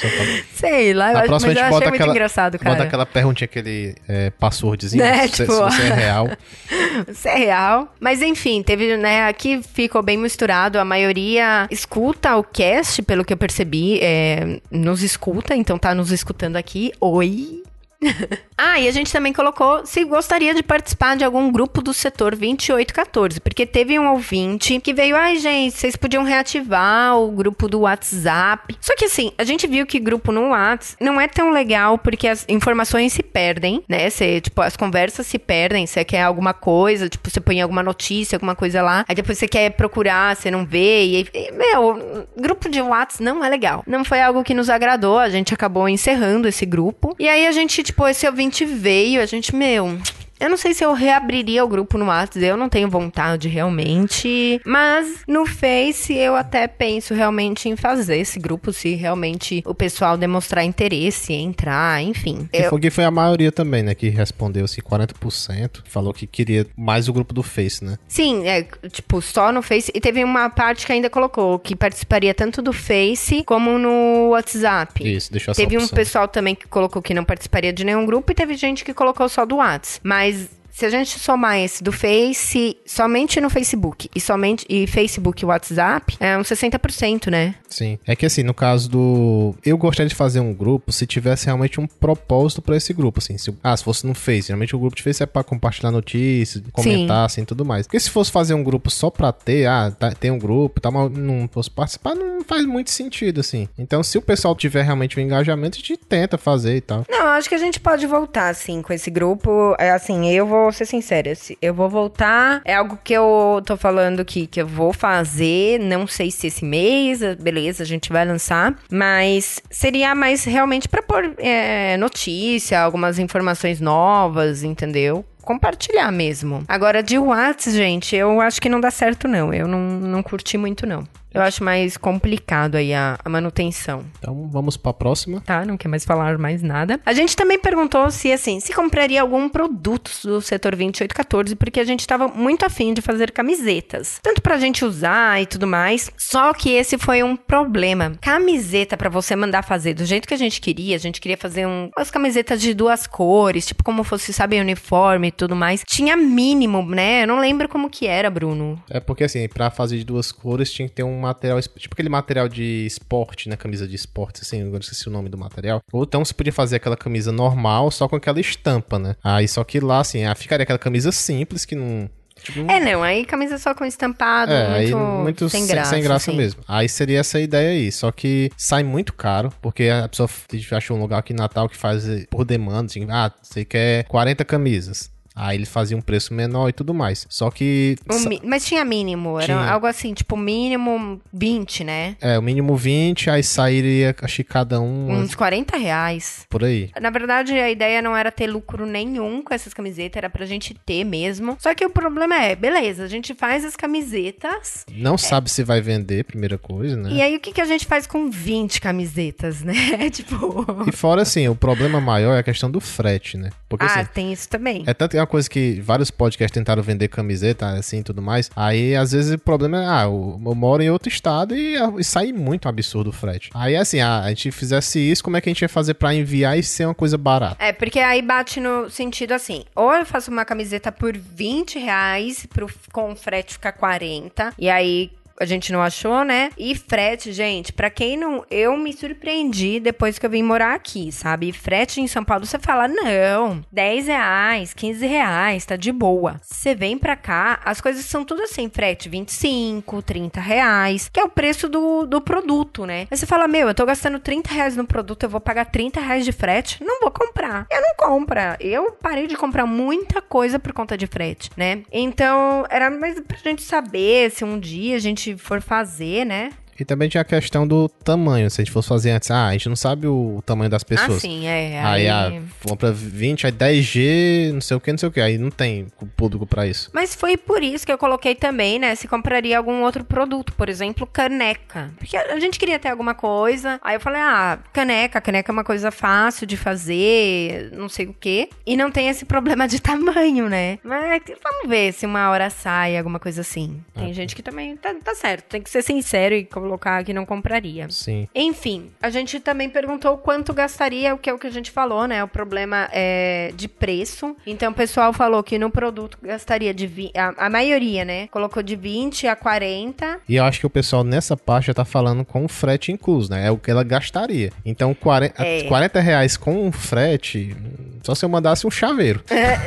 Speaker 2: Sei lá, eu acho,
Speaker 3: próxima
Speaker 2: mas eu achei
Speaker 3: bota
Speaker 2: muito
Speaker 3: aquela,
Speaker 2: engraçado, cara.
Speaker 3: bota aquela perguntinha, aquele é, passwordzinho,
Speaker 2: Né,
Speaker 3: se, se
Speaker 2: tipo-
Speaker 3: você é real.
Speaker 2: Isso é real. Mas enfim, teve, né? Aqui ficou bem misturado. A maioria escuta o cast, pelo que eu percebi. é, nos escuta, então tá nos escutando aqui. Oi! ah, e a gente também colocou se gostaria de participar de algum grupo do setor 2814, porque teve um ouvinte que veio, ai gente, vocês podiam reativar o grupo do WhatsApp. Só que assim, a gente viu que grupo no WhatsApp não é tão legal porque as informações se perdem, né? Você, tipo, as conversas se perdem, você quer alguma coisa, tipo, você põe alguma notícia, alguma coisa lá, aí depois você quer procurar, você não vê, e, e meu, grupo de WhatsApp não é legal. Não foi algo que nos agradou, a gente acabou encerrando esse grupo. E aí a gente, tipo, esse ouvinte veio, a gente, meu, eu não sei se eu reabriria o grupo no WhatsApp, eu não tenho vontade realmente. Mas no Face eu até penso realmente em fazer esse grupo, se realmente o pessoal demonstrar interesse, entrar, enfim. Eu-
Speaker 3: foi, que foi a maioria também, né? Que respondeu, assim, 40%. Falou que queria mais o grupo do Face, né?
Speaker 2: Sim, é, tipo, só no Face. E teve uma parte que ainda colocou que participaria tanto do Face como no WhatsApp.
Speaker 3: Isso, deixou essa
Speaker 2: Teve um
Speaker 3: opção.
Speaker 2: pessoal também que colocou que não participaria de nenhum grupo e teve gente que colocou só do WhatsApp. Mas recognize se a gente somar esse do Face, somente no Facebook e somente e Facebook e WhatsApp, é uns 60%, né?
Speaker 3: Sim. É que assim, no caso do. Eu gostaria de fazer um grupo se tivesse realmente um propósito pra esse grupo, assim. Se... Ah, se fosse no Face. Geralmente o grupo de Face é pra compartilhar notícias, comentar, assim, tudo mais. Porque se fosse fazer um grupo só pra ter, ah, tá- tem um grupo, tá, mas não fosse participar, não faz muito sentido, assim. Então, se o pessoal tiver realmente um engajamento, a gente tenta fazer e tal.
Speaker 2: Não, acho que a gente pode voltar, assim, com esse grupo. É assim, eu vou ser sincera, eu vou voltar. É algo que eu tô falando aqui, que eu vou fazer. Não sei se esse mês, beleza, a gente vai lançar. Mas seria mais realmente pra pôr é, notícia, algumas informações novas, entendeu? Compartilhar mesmo. Agora, de WhatsApp, gente, eu acho que não dá certo, não. Eu não, não curti muito, não. Eu acho mais complicado aí a, a manutenção
Speaker 3: Então, vamos pra próxima.
Speaker 2: tá? Não quer mais falar mais nada. A gente também perguntou se, assim, se compraria algum produto do setor 2814, porque a gente tava muito afim de fazer camisetas. Tanto pra gente usar e tudo mais. Só que esse foi um problema. Camiseta pra você mandar fazer do jeito que a gente queria, a gente queria fazer um, umas camisetas de duas cores, tipo como fosse, sabe, uniforme tudo mais. Tinha mínimo, né? Eu não lembro como que era, Bruno.
Speaker 3: É porque, assim, pra fazer de duas cores tinha que ter um material, tipo aquele material de esporte, né? Camisa de esporte, assim, eu esqueci o nome do material. Ou então você podia fazer aquela camisa normal, só com aquela estampa, né? Aí só que lá, assim, ah, ficaria aquela camisa simples que não. Tipo,
Speaker 2: É, não, aí camisa só com estampado,
Speaker 3: É,
Speaker 2: muito,
Speaker 3: muito
Speaker 2: sem graça.
Speaker 3: sem graça
Speaker 2: assim.
Speaker 3: mesmo. Aí seria essa ideia aí. Só que sai muito caro, porque a pessoa achou um lugar aqui em Natal que faz eh, por demanda. Assim, ah, você quer 40 camisas. Aí ele fazia um preço menor e tudo mais. Só que.
Speaker 2: Mi- Mas tinha mínimo, era
Speaker 3: Tinha.
Speaker 2: algo assim, tipo, mínimo 20, né?
Speaker 3: É, o mínimo 20, aí sairia, acho que cada um.
Speaker 2: Uns 40 reais.
Speaker 3: Por aí.
Speaker 2: Na verdade, a ideia não era ter lucro nenhum com essas camisetas, era pra gente ter mesmo. Só que o problema é, beleza, a gente faz as camisetas,
Speaker 3: Não sabe se vai vender, primeira coisa, né?
Speaker 2: e aí o que, que a gente faz com 20 camisetas, né? tipo.
Speaker 3: E fora assim, o problema maior é a questão do frete, né? Porque
Speaker 2: ah,
Speaker 3: assim,
Speaker 2: tem isso também.
Speaker 3: É tanto que é uma coisa que vários podcasts tentaram vender camiseta, assim, e tudo mais. Aí, às vezes, o problema é, ah, eu, eu moro em outro estado e, e sai muito absurdo o frete. Aí, assim, ah, a gente fizesse isso, como é que a gente ia fazer pra enviar e ser uma coisa barata?
Speaker 2: É, porque aí bate no sentido assim, ou eu faço uma camiseta por 20 reais, pro, com o frete ficar 40, e aí a gente não achou, né? E frete, gente, pra quem não... Eu me surpreendi depois que eu vim morar aqui, sabe? E frete em São Paulo, você fala, não, 10 reais, 15 reais, tá de boa. Você vem pra cá, as coisas são tudo assim, frete 25, 30 reais, que é o preço do, do produto, né? Aí você fala, meu, eu tô gastando 30 reais no produto, eu vou pagar 30 reais de frete? Não vou comprar. Eu não compra. Eu parei de comprar muita coisa por conta de frete, né? Então, era mais pra gente saber se um dia a gente for fazer, né?
Speaker 3: E também tinha a questão do tamanho. Se a gente fosse fazer antes, ah, a gente não sabe o tamanho das pessoas.
Speaker 2: Ah, sim, é.
Speaker 3: Aí,
Speaker 2: aí-
Speaker 3: ah, compra 20, aí 10G, não sei o que, não sei o que. Aí não tem público pra isso.
Speaker 2: Mas foi por isso que eu coloquei também, né? Se compraria algum outro produto, por exemplo, caneca. Porque a gente queria ter alguma coisa. Aí eu falei, ah, caneca, caneca é uma coisa fácil de fazer, não sei o quê. E não tem esse problema de tamanho, né? Mas vamos ver se uma hora sai alguma coisa assim. Tem gente que também tá, tá certo. Tem que ser sincero e colocar que não compraria.
Speaker 3: Sim.
Speaker 2: Enfim, a gente também perguntou quanto gastaria, o que é o que a gente falou, né? O problema é de preço. Então o pessoal falou que no produto gastaria de vi- a, a maioria, né? Colocou de 20 a 40.
Speaker 3: E eu acho que o pessoal nessa parte já tá falando com o frete incluso, né? É o que ela gastaria. Então, 40,
Speaker 2: É.
Speaker 3: 40 reais com o frete, só se eu mandasse um chaveiro.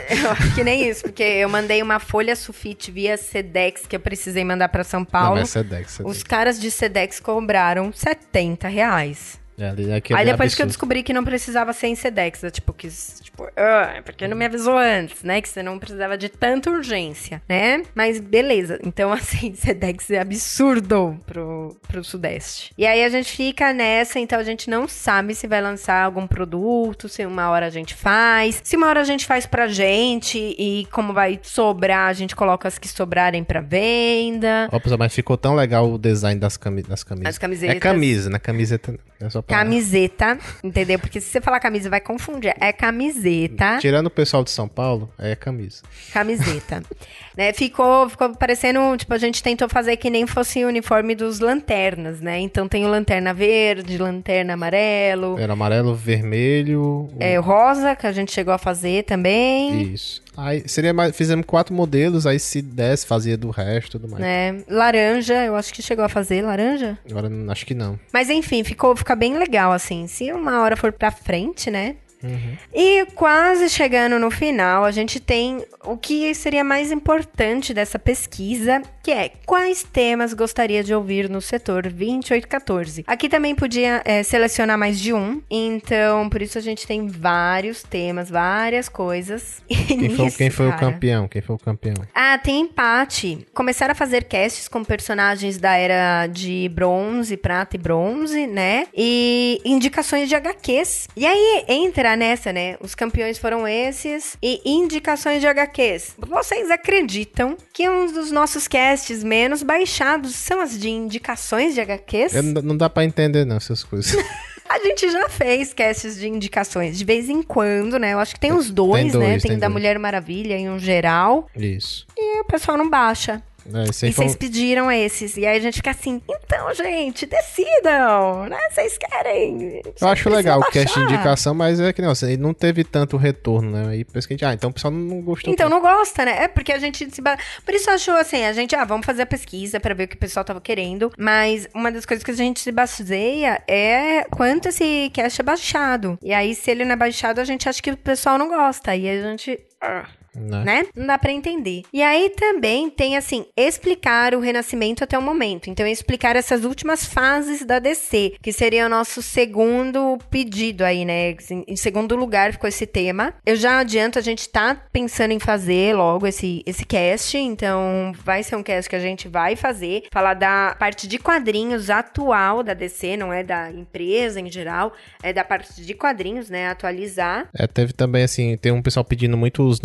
Speaker 2: Eu acho que nem isso, porque eu mandei uma folha sulfite via Sedex que eu precisei mandar pra São
Speaker 3: Não,
Speaker 2: Paulo.
Speaker 3: mas é Sedex, Sedex.
Speaker 2: Os caras de Sedex cobraram 70 reais.
Speaker 3: É, aquele
Speaker 2: Aí depois que eu
Speaker 3: absurdo.
Speaker 2: descobri que não precisava ser em Sedex, eu, tipo, quis, tipo, ah, porque não me avisou antes, né? Que você não precisava de tanta urgência, né? Mas beleza. Então, assim, Sedex é absurdo pro, pro Sudeste. E aí a gente fica nessa, então a gente não sabe se vai lançar algum produto, se uma hora a gente faz, se uma hora a gente faz pra gente e como vai sobrar, a gente coloca as que sobrarem pra venda.
Speaker 3: Ó, mas ficou tão legal o design das, cami das camisas.
Speaker 2: As camisetas.
Speaker 3: É camisa, né? Camiseta não é só pra...
Speaker 2: Camiseta, entendeu? Porque se você falar camisa, vai confundir. É camiseta.
Speaker 3: Tirando o pessoal de São Paulo, é camisa.
Speaker 2: Camiseta. né? Ficou, ficou parecendo, tipo, a gente tentou fazer que nem fosse o uniforme dos lanternas, né? Então tem o lanterna verde, lanterna amarelo,
Speaker 3: Era amarelo, vermelho... o-
Speaker 2: é, rosa, que a gente chegou a fazer também.
Speaker 3: Isso. Aí seria mais... Fizemos quatro modelos, aí se desse, fazia do resto e tudo mais.
Speaker 2: Né? Laranja, eu acho que chegou a fazer laranja.
Speaker 3: Agora, acho que não.
Speaker 2: Mas enfim, ficou, fica bem legal, assim. Se uma hora for pra frente, né?
Speaker 3: Uhum.
Speaker 2: E quase chegando no final, a gente tem o que seria mais importante dessa pesquisa, que é quais temas gostaria de ouvir no setor 2814. Aqui também podia é, selecionar mais de um, então por isso a gente tem vários temas, várias coisas. E
Speaker 3: Quem foi, quem foi o campeão? Quem foi o campeão?
Speaker 2: ah, tem empate. Começaram a fazer casts com personagens da era de bronze, prata e bronze, né? E indicações de HQs. E aí entra nessa, né? Os campeões foram esses e indicações de HQs. Vocês acreditam que um dos nossos casts menos baixados são as de indicações de HQs?
Speaker 3: Eu não dá pra entender, não, essas coisas.
Speaker 2: A gente já fez casts de indicações de vez em quando, né? Eu acho que tem os dois, né?
Speaker 3: dois,
Speaker 2: Tem,
Speaker 3: tem
Speaker 2: da
Speaker 3: dois.
Speaker 2: Mulher Maravilha em um geral.
Speaker 3: Isso.
Speaker 2: E o pessoal não baixa.
Speaker 3: É, aí
Speaker 2: E vocês pediram esses. E aí a gente fica assim, então, gente, decidam, né? Vocês querem.
Speaker 3: Eu acho legal o cast de
Speaker 2: baixar.
Speaker 3: indicação, mas é que não, assim, não teve tanto retorno, né? Aí pensa que a gente, ah, então o pessoal não gostou.
Speaker 2: Então
Speaker 3: tanto.
Speaker 2: não gosta, né? É porque a gente se. Por isso achou assim, a gente, ah, vamos fazer a pesquisa pra ver o que o pessoal tava querendo. Mas uma das coisas que a gente se baseia é quanto esse cast é baixado. E aí, se ele não é baixado, a gente acha que o pessoal não gosta. E a gente. ah,
Speaker 3: Né?
Speaker 2: né? Não dá pra entender. E aí também tem, assim, explicar o renascimento até o momento. Então, explicar essas últimas fases da DC, que seria o nosso segundo pedido aí, né? Em segundo lugar ficou esse tema. Eu já adianto, a gente tá pensando em fazer logo esse, esse cast, então vai ser um cast que a gente vai fazer, falar da parte de quadrinhos atual da DC, não é da empresa em geral, é da parte de quadrinhos, né? Atualizar.
Speaker 3: É, teve também, assim, tem um pessoal pedindo muito os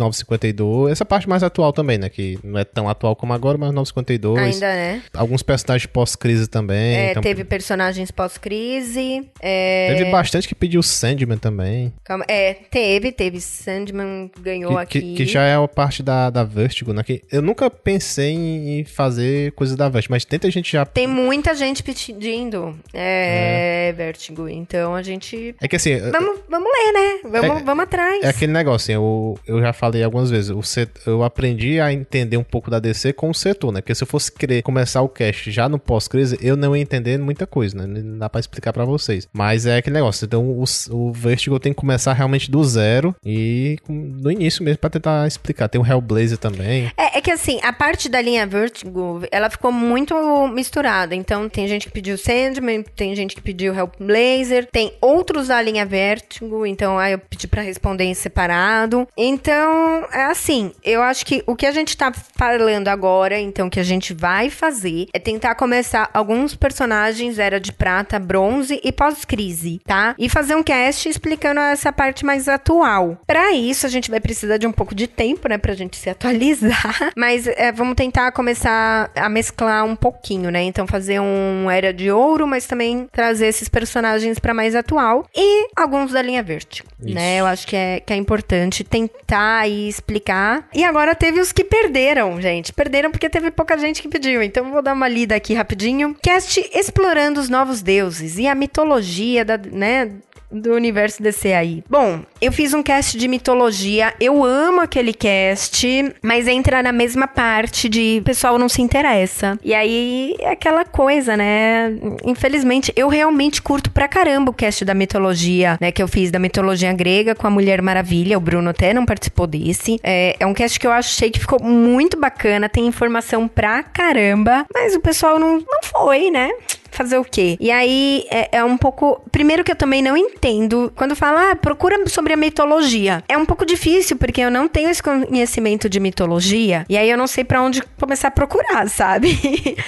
Speaker 3: 952, essa parte mais atual também, né? Que não é tão atual como agora, mas 952.
Speaker 2: Ainda, né?
Speaker 3: Alguns personagens pós-crise também.
Speaker 2: É,
Speaker 3: então-
Speaker 2: teve personagens pós-crise. É...
Speaker 3: Teve bastante que pediu Sandman também.
Speaker 2: Calma, é, teve, teve. Sandman ganhou
Speaker 3: Que,
Speaker 2: aqui.
Speaker 3: que, que já é a parte da, da Vertigo, né? Que eu nunca pensei em fazer coisas da Vertigo, mas tanta gente já.
Speaker 2: Tem muita gente pedindo é, Vertigo. Então a gente.
Speaker 3: É que assim,
Speaker 2: Vamos, vamos ler, né? Vamos,
Speaker 3: É-
Speaker 2: vamos atrás.
Speaker 3: é aquele negócio, assim, eu, eu já falei algumas vezes, o set- eu aprendi a entender um pouco da DC com o setor, né? Porque se eu fosse querer começar o cast já no pós-crise, eu não ia entender muita coisa, né? Não dá pra explicar pra vocês. Mas é aquele negócio, então o, o Vertigo tem que começar realmente do zero e no início mesmo pra tentar explicar. Tem o Hellblazer também.
Speaker 2: É, é que assim, a parte da linha Vertigo, ela ficou muito misturada. Então, tem gente que pediu Sandman, tem gente que pediu Hellblazer, tem outros da linha Vertigo, então aí eu pedi pra responder em separado. Então, é assim, eu acho que o que a gente tá falando agora, então, que a gente vai fazer, é tentar começar alguns personagens Era de Prata, Bronze e pós-crise, tá? E fazer um cast explicando essa parte mais atual. Pra isso, a gente vai precisar de um pouco de tempo, né, pra gente se atualizar. Mas é, vamos tentar começar a mesclar um pouquinho, né? Então, fazer um Era de Ouro, mas também trazer esses personagens pra mais atual. E alguns da linha verde,
Speaker 3: Isso.
Speaker 2: né? Eu acho que é, que é importante tentar aí explicar. E agora teve os que perderam, gente. Perderam porque teve pouca gente que pediu. Então, vou dar uma lida aqui rapidinho. Cast explorando os novos deuses e a mitologia da, né? Do universo DC aí. Bom, eu fiz um cast de mitologia, eu amo aquele cast, mas entra na mesma parte de pessoal não se interessa. E aí é aquela coisa, né? Infelizmente, eu realmente curto pra caramba o cast da mitologia, né? Que eu fiz da mitologia grega com a Mulher Maravilha. O Bruno até não participou desse. É, é um cast que eu achei que ficou muito bacana, tem informação pra caramba, mas o pessoal não, não foi, né? Fazer o quê? E aí é, é um pouco. Primeiro que eu também não entendo. Quando fala, ah, procura sobre a mitologia. É um pouco difícil, porque eu não tenho esse conhecimento de mitologia. E aí eu não sei pra onde começar a procurar, sabe?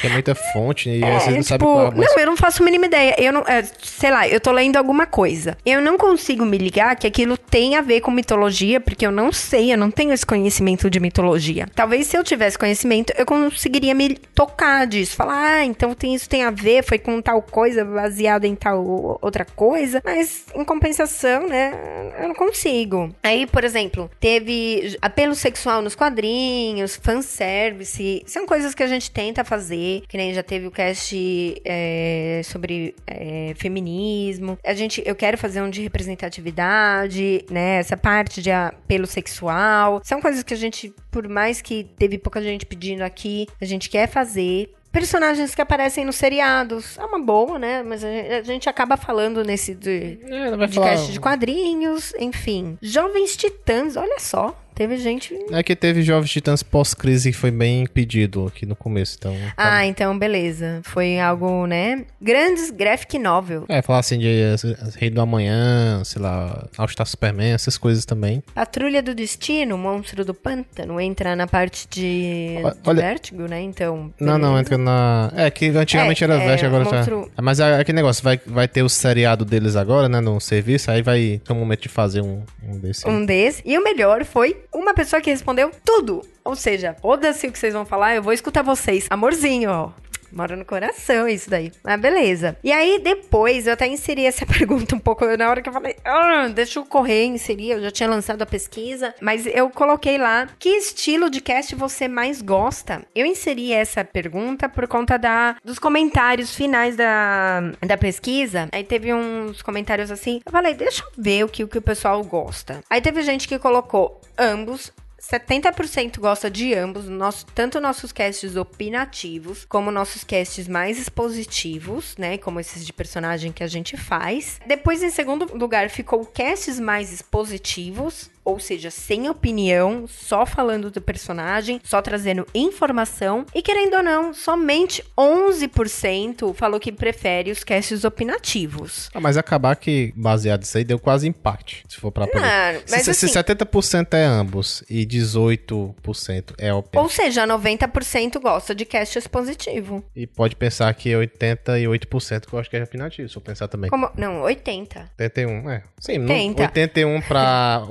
Speaker 3: Tem muita fonte e
Speaker 2: É,
Speaker 3: vezes não sabe
Speaker 2: tipo,
Speaker 3: qual. Mas
Speaker 2: não, eu não faço a mínima ideia. Eu não, é, sei lá, eu tô lendo alguma coisa. Eu não consigo me ligar que aquilo tem a ver com mitologia, porque eu não sei, eu não tenho esse conhecimento de mitologia. Talvez se eu tivesse conhecimento, eu conseguiria me tocar disso. Falar, ah, então tem, isso tem a ver, foi com tal coisa, baseado em tal outra coisa. Mas, em compensação, né, eu não consigo. Aí, por exemplo, teve apelo sexual nos quadrinhos, fanservice. São coisas que a gente tenta fazer, que nem já teve o cast é, sobre é, feminismo. A gente, eu quero fazer um de representatividade, né? Essa parte de apelo sexual. São coisas que a gente, por mais que teve pouca gente pedindo aqui, a gente quer fazer. Personagens que aparecem nos seriados. É uma boa, né? Mas a gente, a gente acaba falando nesse de,
Speaker 3: É,
Speaker 2: de de quadrinhos, enfim. Jovens Titãs, olha só. Teve gente.
Speaker 3: É que teve Jovens Titãs pós-crise que foi bem pedido aqui no começo, então.
Speaker 2: Ah, então beleza. Foi algo, né? Grandes graphic novel.
Speaker 3: É, falar assim de as Rei do Amanhã, sei lá, All Star Superman, essas coisas também.
Speaker 2: Patrulha do Destino, Monstro do Pântano, entra na parte de,
Speaker 3: Olha-
Speaker 2: de Vértigo, né? Então.
Speaker 3: Não, não,
Speaker 2: beleza.
Speaker 3: entra na. É, que antigamente
Speaker 2: É,
Speaker 3: era
Speaker 2: é,
Speaker 3: Vest, agora
Speaker 2: monstro-
Speaker 3: tá. Mas é aquele negócio, vai, vai ter o seriado deles agora, né, no serviço, aí vai ter um momento de fazer um, um desse.
Speaker 2: Um desse. E o melhor foi uma pessoa que respondeu tudo. Ou seja, foda-se o que vocês vão falar, eu vou escutar vocês. Amorzinho, ó. Mora no coração isso daí. Mas beleza. E aí, depois, eu até inseri essa pergunta um pouco na hora que eu falei, ah, deixa eu correr, inserir. Eu já tinha lançado a pesquisa, mas eu coloquei lá, que estilo de cast você mais gosta? Eu inseri essa pergunta por conta da, dos comentários finais da, da pesquisa. Aí teve uns comentários assim, eu falei, deixa eu ver o que, o que o pessoal gosta. Aí teve gente que colocou ambos, 70% gosta de ambos, nosso, tanto nossos casts opinativos, como nossos casts mais expositivos, né? Como esses de personagem que a gente faz. Depois, em segundo lugar, ficou casts mais expositivos. Ou seja, sem opinião, só falando do personagem, só trazendo informação. E querendo ou não, somente 11% falou que prefere os casts opinativos.
Speaker 3: Ah, mas acabar que, baseado nisso aí, deu quase empate. Se for pra poder.
Speaker 2: mas
Speaker 3: se,
Speaker 2: assim-
Speaker 3: se 70% é ambos e 18% é opinião.
Speaker 2: Ou seja, 90% gosta de cast expositivo.
Speaker 3: E pode pensar que 88% gosta que é opinativo, se eu pensar também.
Speaker 2: Como... Não, 80.
Speaker 3: 81, é. Sim, não-
Speaker 2: 80.
Speaker 3: 81 pra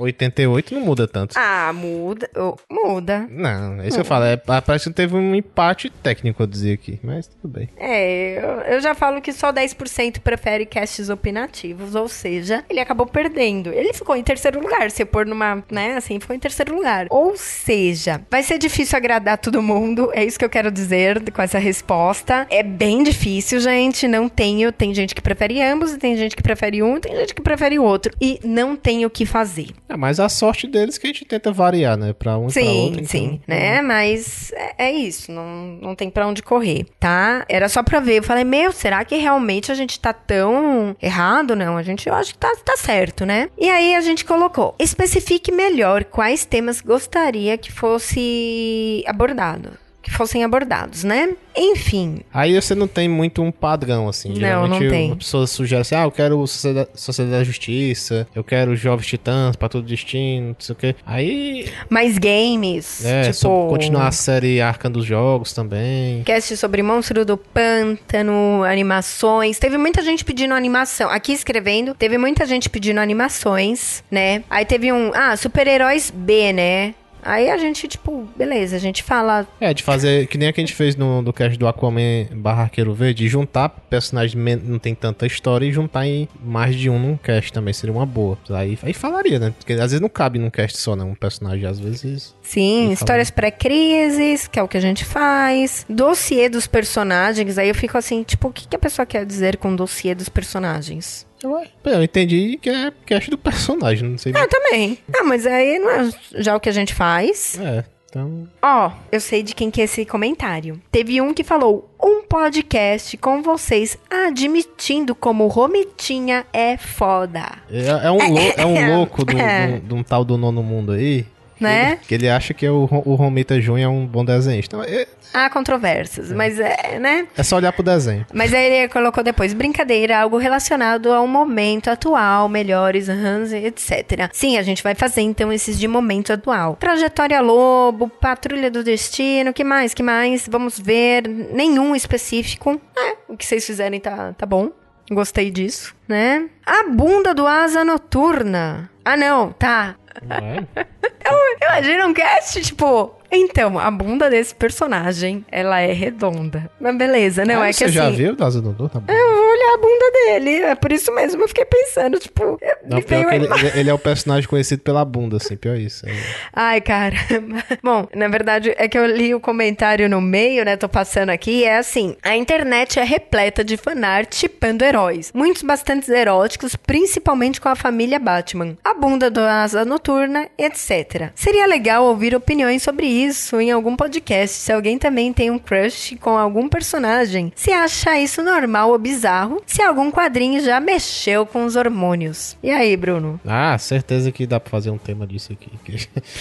Speaker 3: 88 não muda tanto.
Speaker 2: Ah, muda. oh, muda.
Speaker 3: Não, é isso que eu falo. É, parece que teve um empate técnico, eu dizer aqui. Mas tudo bem.
Speaker 2: É, eu, eu já falo que só 10% prefere casts opinativos, ou seja, ele acabou perdendo. Ele ficou em terceiro lugar, se pôr numa, né, assim, ficou em terceiro lugar. Ou seja, vai ser difícil agradar todo mundo, é isso que eu quero dizer com essa resposta. É bem difícil, gente, não tenho, tem gente que prefere ambos, e tem gente que prefere um, tem gente que prefere o outro, e não tem o que fazer.
Speaker 3: É, mas a sorte deles que a gente tenta variar, né? Pra um e pra
Speaker 2: Sim,
Speaker 3: outro. então-
Speaker 2: sim, né? Mas é, é isso, não, não tem pra onde correr, tá? Era só pra ver. Eu falei, meu, será que realmente a gente tá tão errado? Não, a gente, eu acho que tá, tá certo, né? E aí a gente colocou, especifique melhor quais temas gostaria que fosse abordado. Que fossem abordados, né? Enfim,
Speaker 3: Aí você não tem muito um padrão, assim.
Speaker 2: Não,
Speaker 3: Geralmente
Speaker 2: não tem.
Speaker 3: a pessoa sugere assim, ah, eu quero Sociedade, Sociedade da Justiça, eu quero Jovens Titãs, pra todo destino, não sei o quê. Aí,
Speaker 2: mais games,
Speaker 3: é,
Speaker 2: tipo...
Speaker 3: continuar a série Arca dos Jogos também.
Speaker 2: Cast sobre Monstro do Pântano, animações. Teve muita gente pedindo animação. Aqui escrevendo, teve muita gente pedindo animações, né? Aí teve um, ah, super-heróis B, né? Aí a gente, tipo, beleza, a gente fala.
Speaker 3: É, de fazer, que nem a que a gente fez no, do cast do Aquaman barra Arqueiro Verde, de juntar personagens não tem tanta história e juntar em mais de um num cast também seria uma boa. Aí, aí falaria, né? Porque às vezes não cabe num cast só, né? Um personagem, às vezes...
Speaker 2: Sim, histórias pré-crises, que é o que a gente faz. Dossiê dos personagens. Aí eu fico assim, tipo, o que, que a pessoa quer dizer com dossiê dos personagens?
Speaker 3: Eu, eu entendi que é cast do personagem, não sei...
Speaker 2: Ah, também. Ah, mas aí não é já o que a gente faz.
Speaker 3: É, então...
Speaker 2: Ó, eu sei de quem que é esse comentário. Teve um que falou: um podcast com vocês admitindo como Romitinha é foda.
Speaker 3: É, é um, lou- é um louco
Speaker 2: É.
Speaker 3: de um tal do nono mundo aí.
Speaker 2: Né?
Speaker 3: Ele, que ele acha que o, Ro- o Romita Júnior é um bom desenhista. Então, é,
Speaker 2: Há controvérsias, mas é, né?
Speaker 3: é só olhar pro desenho.
Speaker 2: Mas aí ele colocou depois, brincadeira, algo relacionado ao momento atual, melhores, ahams, etc. Sim, a gente vai fazer então esses de momento atual. Trajetória Lobo, Patrulha do Destino, que mais, que mais? Vamos ver, nenhum específico. É, o que vocês fizerem tá, tá bom. Gostei disso, né? A bunda do Asa Noturna. Ah, não, tá.
Speaker 3: Não é?
Speaker 2: Imagina um cast, tipo... Então, a bunda desse personagem, ela é redonda. Mas beleza, não,
Speaker 3: Ah,
Speaker 2: é que
Speaker 3: você
Speaker 2: assim...
Speaker 3: já viu o Daza Dodô? Tá.
Speaker 2: Eu vou olhar a bunda dele. É por isso mesmo eu fiquei pensando, tipo.
Speaker 3: Não, pior que ele, ele- é o personagem conhecido pela bunda, assim, pior isso. É.
Speaker 2: Ai, caramba. Bom, na verdade é que eu li o comentário no meio, né? Tô passando aqui. É assim: a internet é repleta de fanart chipando heróis. Muitos bastante eróticos, principalmente com a família Batman. A bunda do Asa Noturna, etc. Seria legal ouvir opiniões sobre isso em algum podcast. Se alguém também tem um crush com algum personagem, se acha isso normal ou bizarro, se algum quadrinho já mexeu com os hormônios. E aí, Bruno?
Speaker 3: Ah, certeza que dá pra fazer um tema disso aqui.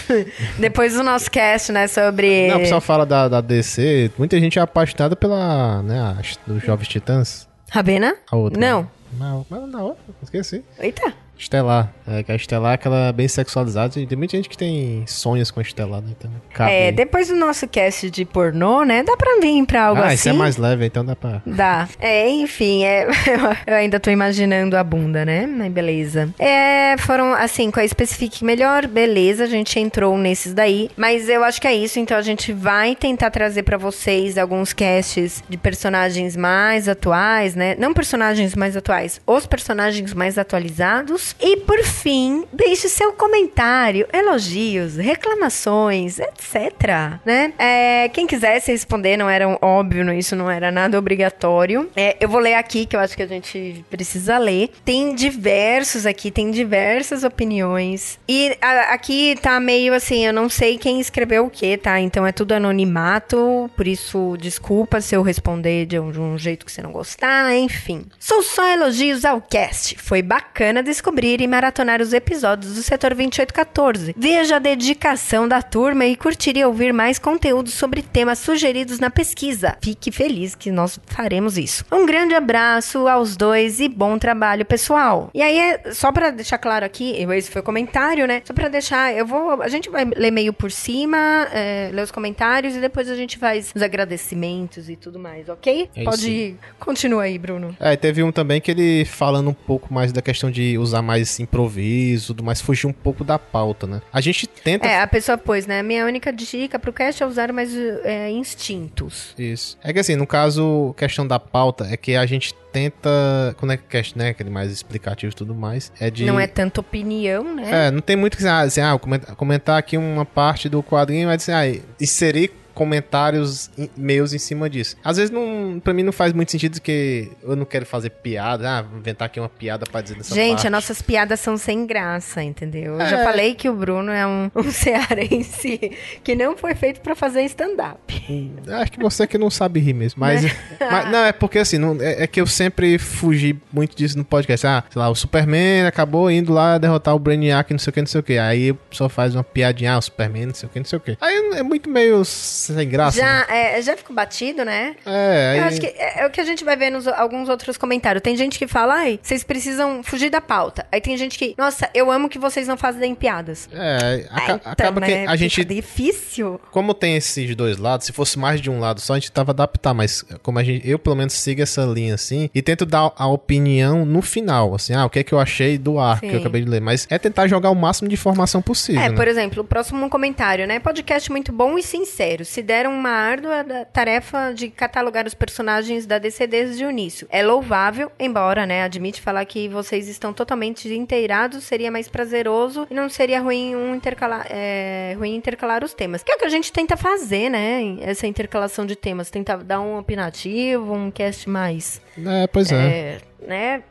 Speaker 2: Depois do nosso cast, né, sobre.
Speaker 3: Não, o pessoal fala da, da DC, muita gente é apaixonada pela, né, dos Jovens Titãs.
Speaker 2: Rabena?
Speaker 3: A outra.
Speaker 2: Não.
Speaker 3: Não, não, não, esqueci.
Speaker 2: Eita.
Speaker 3: Estelar. É, que a Estelar, aquela é bem sexualizada. E tem muita gente que tem sonhos com a Estelar, né? Então.
Speaker 2: É, depois do nosso cast de pornô, né? Dá pra vir pra algo
Speaker 3: ah,
Speaker 2: assim.
Speaker 3: isso é mais leve, então dá pra...
Speaker 2: Dá. É, enfim, é, eu ainda tô imaginando a bunda, né? Mas beleza. É, foram, assim, com a Specific melhor, beleza, a gente entrou nesses daí. Mas eu acho que é isso, então a gente vai tentar trazer pra vocês alguns casts de personagens mais atuais, né? Não personagens mais atuais, os personagens mais atualizados. E por fim, deixe seu comentário, elogios, reclamações, etc. Né? É, quem quisesse responder, não era óbvio, isso não era nada obrigatório. É, eu vou ler aqui, que eu acho que a gente precisa ler. Tem diversos aqui, tem diversas opiniões. E a, aqui tá meio assim, eu não sei quem escreveu o que, tá? Então é tudo anonimato, por isso desculpa se eu responder de um, de um jeito que você não gostar, enfim. São só elogios ao cast. Foi bacana descobrir e maratonar os episódios do Setor 2814. Veja a dedicação da turma e curtir e ouvir mais conteúdo sobre temas sugeridos na pesquisa. Fique feliz que nós faremos isso. Um grande abraço aos dois e bom trabalho, pessoal. E aí, é, só pra deixar claro aqui, esse foi o comentário, né? Só pra deixar, eu vou. A gente vai ler meio por cima, é, ler os comentários e depois a gente faz os agradecimentos e tudo mais, ok?
Speaker 3: É
Speaker 2: Pode
Speaker 3: isso.
Speaker 2: ir. Continua aí, Bruno.
Speaker 3: É, teve um também que ele falando um pouco mais da questão de usar mais improviso, tudo mais, fugir um pouco da pauta, né? A gente tenta.
Speaker 2: É, a pessoa pôs, né? Minha única dica pro cast é usar mais é, instintos.
Speaker 3: Isso. É que assim, no caso, questão da pauta, é que a gente tenta. Quando é que cast, né? Aquele mais explicativo e tudo mais. É de.
Speaker 2: Não é tanta opinião, né?
Speaker 3: É, não tem muito que ah, assim, ah, comentar, comentar aqui uma parte do quadrinho, mas assim, ah, inserir comentários meus em cima disso. Às vezes não, pra mim não faz muito sentido que eu não quero fazer piada, ah, inventar aqui uma piada pra dizer dessa
Speaker 2: Gente,
Speaker 3: parte.
Speaker 2: as nossas piadas são sem graça, entendeu? Eu
Speaker 3: É.
Speaker 2: já falei que o Bruno é um, um cearense que não foi feito pra fazer stand-up.
Speaker 3: Acho que você que não sabe rir mesmo. Mas, mas- não, é porque assim, não- é, é que eu sempre fugi muito disso no podcast. Ah, sei lá, o Superman acabou indo lá derrotar o Brainiac, não sei o que, não sei o que. Aí pessoal faz uma piadinha, ah, o Superman, não sei o que, não sei o que. Aí é muito meio sem graça. né?
Speaker 2: Já, é, já ficou batido, né?
Speaker 3: É, aí...
Speaker 2: Eu acho que é, é o que a gente vai ver nos alguns outros comentários. Tem gente que fala, ai, vocês precisam fugir da pauta. Aí tem gente que, nossa, eu amo que vocês não fazem piadas.
Speaker 3: É, aca-
Speaker 2: então,
Speaker 3: acaba
Speaker 2: né,
Speaker 3: que a gente
Speaker 2: difícil.
Speaker 3: como tem esses dois lados, se fosse mais de um lado só, a gente tava adaptar, mas como a gente, eu pelo menos sigo essa linha assim e tento dar a opinião no final, assim, ah, o que é que eu achei do que
Speaker 2: Sim.
Speaker 3: eu acabei de ler, mas é tentar jogar o máximo de informação possível,
Speaker 2: É,
Speaker 3: né?
Speaker 2: por exemplo, o próximo comentário, né? Podcast muito bom e sincero. Se deram uma árdua tarefa de catalogar os personagens da DC desde o início. É louvável, embora, né, admite falar que vocês estão totalmente inteirados, seria mais prazeroso e não seria ruim um intercalar, é, ruim intercalar os temas. Que é o que a gente tenta fazer, né? Essa intercalação de temas, tentar dar um opinativo, um cast mais,
Speaker 3: É, pois é.
Speaker 2: é, né?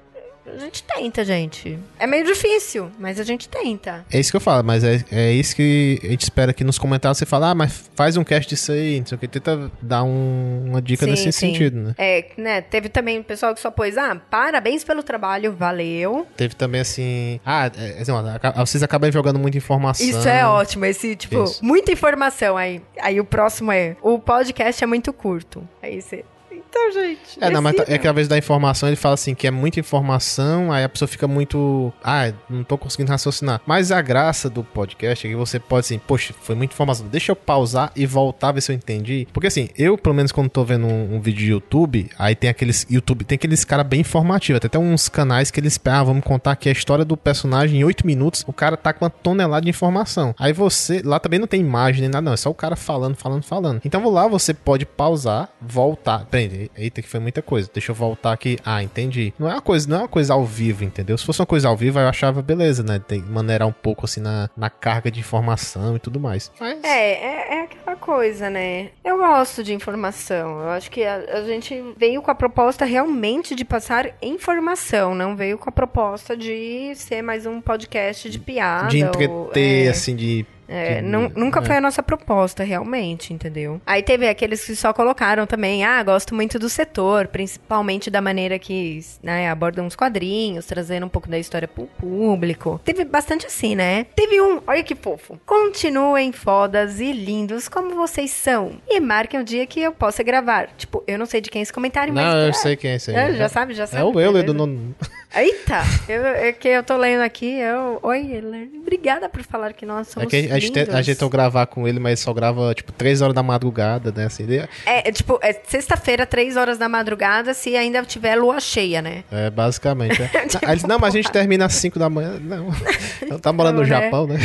Speaker 2: A gente tenta, gente. É meio difícil, mas a gente tenta.
Speaker 3: É isso que eu falo, mas é, é isso que a gente espera aqui nos comentários você fala, ah, mas faz um cast disso aí, não sei o que, tenta dar um- uma dica
Speaker 2: Sim,
Speaker 3: nesse
Speaker 2: sim.
Speaker 3: sentido, né?
Speaker 2: É, né? Teve também o pessoal que só pôs, ah, parabéns pelo trabalho, valeu.
Speaker 3: Teve também assim, ah, é, assim, ó, vocês acabam jogando muita informação.
Speaker 2: Isso é ótimo, esse, tipo,
Speaker 3: Isso.
Speaker 2: muita informação. Aí, aí o próximo é, o podcast é muito curto. Aí você, então, gente.
Speaker 3: É, não, mas
Speaker 2: assim,
Speaker 3: é que vezes da informação ele fala assim que é muita informação, aí a pessoa fica muito. Ah, não tô conseguindo raciocinar. Mas a graça do podcast é que você pode assim, poxa, foi muita informação. Deixa eu pausar e voltar ver se eu entendi. Porque assim, eu, pelo menos, quando tô vendo um, um vídeo de YouTube, aí tem aqueles. YouTube, tem aqueles cara bem informativos. Tem até uns canais que eles. Ah, vamos contar aqui a história do personagem em 8 minutos. O cara tá com uma tonelada de informação. Aí você. Lá também não tem imagem nem nada, não. É só o cara falando, falando, falando. Então lá você pode pausar, voltar. Peraí, eita, que foi muita coisa. Deixa eu voltar aqui. Ah, entendi. Não é uma coisa, não é uma coisa ao vivo, entendeu? Se fosse uma coisa ao vivo, eu achava beleza, né? Tem que maneirar um pouco assim na, na carga de informação e tudo mais. Mas.
Speaker 2: É, é, é aquela coisa, né? Eu gosto de informação. Eu acho que a, a gente veio com a proposta realmente de passar informação, não veio com a proposta de ser mais um podcast de piada.
Speaker 3: de
Speaker 2: ou-
Speaker 3: entreter,
Speaker 2: é.
Speaker 3: assim, de.
Speaker 2: É, nunca
Speaker 3: é.
Speaker 2: foi a nossa proposta, realmente, entendeu? Aí teve aqueles que só colocaram também, ah, gosto muito do setor, principalmente da maneira que né, abordam os quadrinhos, trazendo um pouco da história pro público. Teve bastante assim, né? Teve um, olha que fofo. Continuem fodas e lindos como vocês são. E marquem o dia que eu possa gravar. Tipo, eu não sei de quem é esse comentário, mas.
Speaker 3: Não, eu
Speaker 2: é,
Speaker 3: sei quem é esse aí.
Speaker 2: é, já sabe, já sabe.
Speaker 3: É o
Speaker 2: beleza.
Speaker 3: do nono.
Speaker 2: Eita! Eu, é que eu tô lendo aqui. Eu, Oi, Euler. Obrigada por falar que nós
Speaker 3: É
Speaker 2: somos
Speaker 3: que a gente, te-
Speaker 2: lindos.
Speaker 3: a gente tentou gravar com ele, mas só grava, tipo, 3 horas da madrugada, né? Assim, ele-
Speaker 2: É, é, tipo, é sexta-feira, três horas da madrugada, se ainda tiver lua cheia, né?
Speaker 3: é, basicamente. É. Aí eles, não, mas a gente termina às 5 da manhã. Não. Eu tá morando no
Speaker 2: Não?
Speaker 3: Japão, né?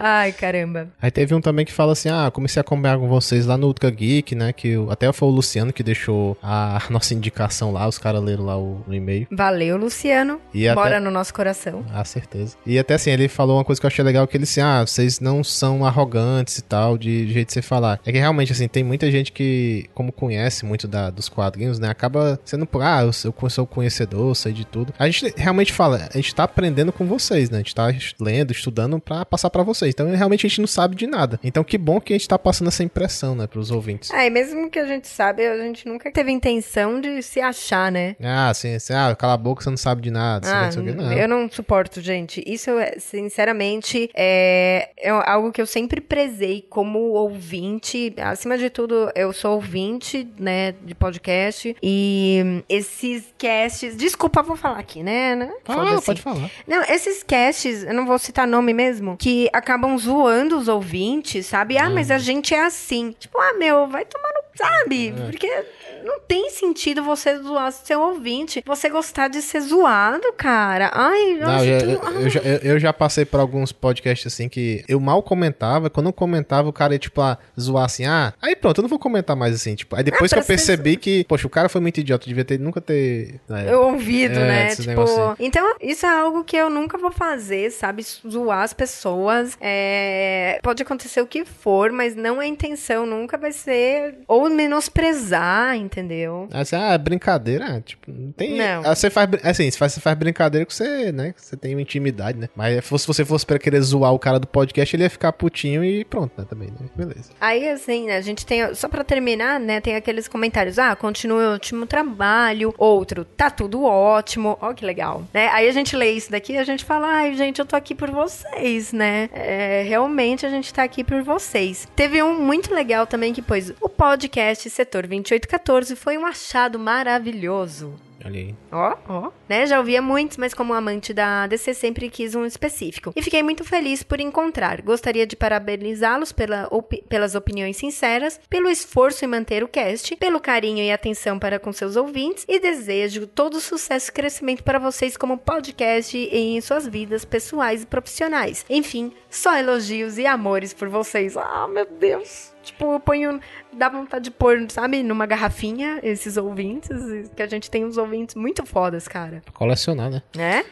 Speaker 2: Ai, caramba.
Speaker 3: Aí teve um também que fala assim: ah, comecei a acompanhar com vocês lá no Ultra Geek, né? Que o- até foi o Luciano que deixou a nossa indicação lá, os caras leram lá o, no e-mail.
Speaker 2: Valeu, Luciano.
Speaker 3: E até-
Speaker 2: Bora no nosso coração.
Speaker 3: Ah, certeza. E até assim, ele falou uma coisa que eu achei legal, que ele assim, ah, vocês não são arrogantes e tal, de jeito de você falar. É que realmente, assim, tem muita gente que, como conhece muito da, dos quadrinhos, né, acaba sendo ah, eu, eu sou conhecedor, sei de tudo. A gente realmente fala, a gente tá aprendendo com vocês, né? A gente tá lendo, estudando para passar para vocês. Então, realmente a gente não sabe de nada. Então, que bom que a gente tá passando essa impressão, né, pros ouvintes.
Speaker 2: É, e mesmo que a gente sabe, a gente nunca teve intenção de se achar, né?
Speaker 3: Ah, sim, assim, ah, cala a boca, você não sabe de nada.
Speaker 2: Ah,
Speaker 3: não, não.
Speaker 2: Eu não suporto, gente. Isso, sinceramente, é, é algo que eu sempre prezei como ouvinte. Acima de tudo, eu sou ouvinte, né, de podcast. E esses casts. Desculpa, vou falar aqui, né? né?
Speaker 3: Ah, pode falar.
Speaker 2: Não, esses casts, eu não vou citar nome mesmo, que acabam zoando os ouvintes, sabe? Ah, hum. mas a gente é assim. Tipo, ah, meu, vai tomar no. Sabe? É. Porque não tem sentido você zoar seu ouvinte. Você gostar de ser zoado, cara. Ai,
Speaker 3: não, eu, eu, eu, já, eu, já, passei por alguns podcasts assim que eu mal comentava. Quando eu comentava, o cara ia, tipo, ah, zoar assim, ah, aí pronto, eu não vou comentar mais assim. Tipo, aí depois ah, que eu percebi que, poxa, o cara foi muito idiota, devia ter nunca ter.
Speaker 2: Né, eu ouvido, é, né? Tipo, então, isso é algo que eu nunca vou fazer, sabe? Zoar as pessoas. É... Pode acontecer o que for, mas não a intenção nunca vai ser ou menosprezar, entendeu?
Speaker 3: Assim, ah, é brincadeira, tipo, não tem. Não. Ah, você faz, assim, você faz, você faz brincadeira com você, né? Você tem uma intimidade, né? Mas se você fosse pra querer zoar o cara do podcast, ele ia ficar putinho e pronto, né? Também, né? Beleza.
Speaker 2: Aí, assim, né? A gente tem. Só pra terminar, né? Tem aqueles comentários. Ah, continue o ótimo trabalho. Outro, tá tudo ótimo. Ó, que legal. Né? Aí a gente lê isso daqui e a gente fala, ai, gente, eu tô aqui por vocês, né? É, realmente a gente tá aqui por vocês. Teve um muito legal também que pôs o podcast Setor 2814 14 foi um achado maravilhoso.
Speaker 3: Ali.
Speaker 2: Ó, ó. Né? Já ouvia muitos, mas como amante da DC sempre quis um específico. E fiquei muito feliz por encontrar. Gostaria de parabenizá-los pela opi pelas opiniões sinceras, pelo esforço em manter o cast, pelo carinho e atenção para com seus ouvintes e desejo todo sucesso e crescimento para vocês como podcast e em suas vidas pessoais e profissionais. Enfim, só elogios e amores por vocês. Ah, meu Deus. Tipo, eu ponho. Dá vontade de pôr, sabe, numa garrafinha esses ouvintes. Que a gente tem uns ouvintes muito fodas, cara.
Speaker 3: Pra colecionar, né?
Speaker 2: É?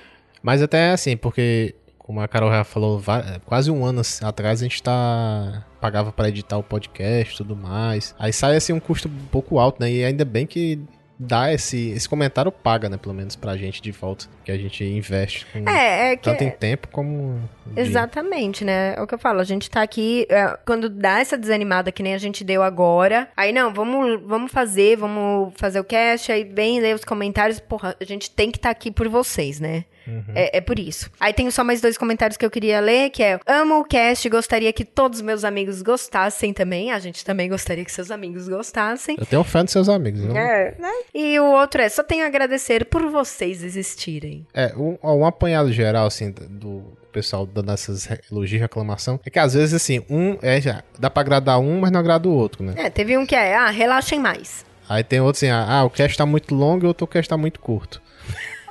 Speaker 3: Mas até assim, porque, como a Carol já falou, quase um ano atrás a gente tá. Pagava para editar o podcast e tudo mais. Aí sai assim um custo um pouco alto, né? E ainda bem que dá esse, esse comentário paga, né? Pelo menos pra gente de volta. Que a gente investe.
Speaker 2: é, é que...
Speaker 3: Tanto em tempo como.
Speaker 2: Exatamente, né? É o que eu falo. A gente tá aqui. É, quando dá essa desanimada que nem a gente deu agora. Aí, não, vamos, vamos fazer, vamos fazer o cast. Aí vem ler os comentários. Porra, a gente tem que estar tá aqui por vocês, né? Uhum. É, é, por isso. Aí tenho só mais dois comentários que eu queria ler, que é Amo o cast, gostaria que todos os meus amigos gostassem também. A gente também gostaria que seus amigos gostassem.
Speaker 3: Eu tenho fã dos seus amigos.
Speaker 2: Não? É, né? E o outro é, só tenho a agradecer por vocês existirem.
Speaker 3: É, um, um apanhado geral, assim, do pessoal dando essas elogios e reclamação, é que às vezes, assim, um é já, dá pra agradar um, mas não agrada o outro, né?
Speaker 2: É, teve um que é, ah, relaxem mais.
Speaker 3: Aí tem outro assim, ah, o cast tá muito longo e outro cast tá muito curto.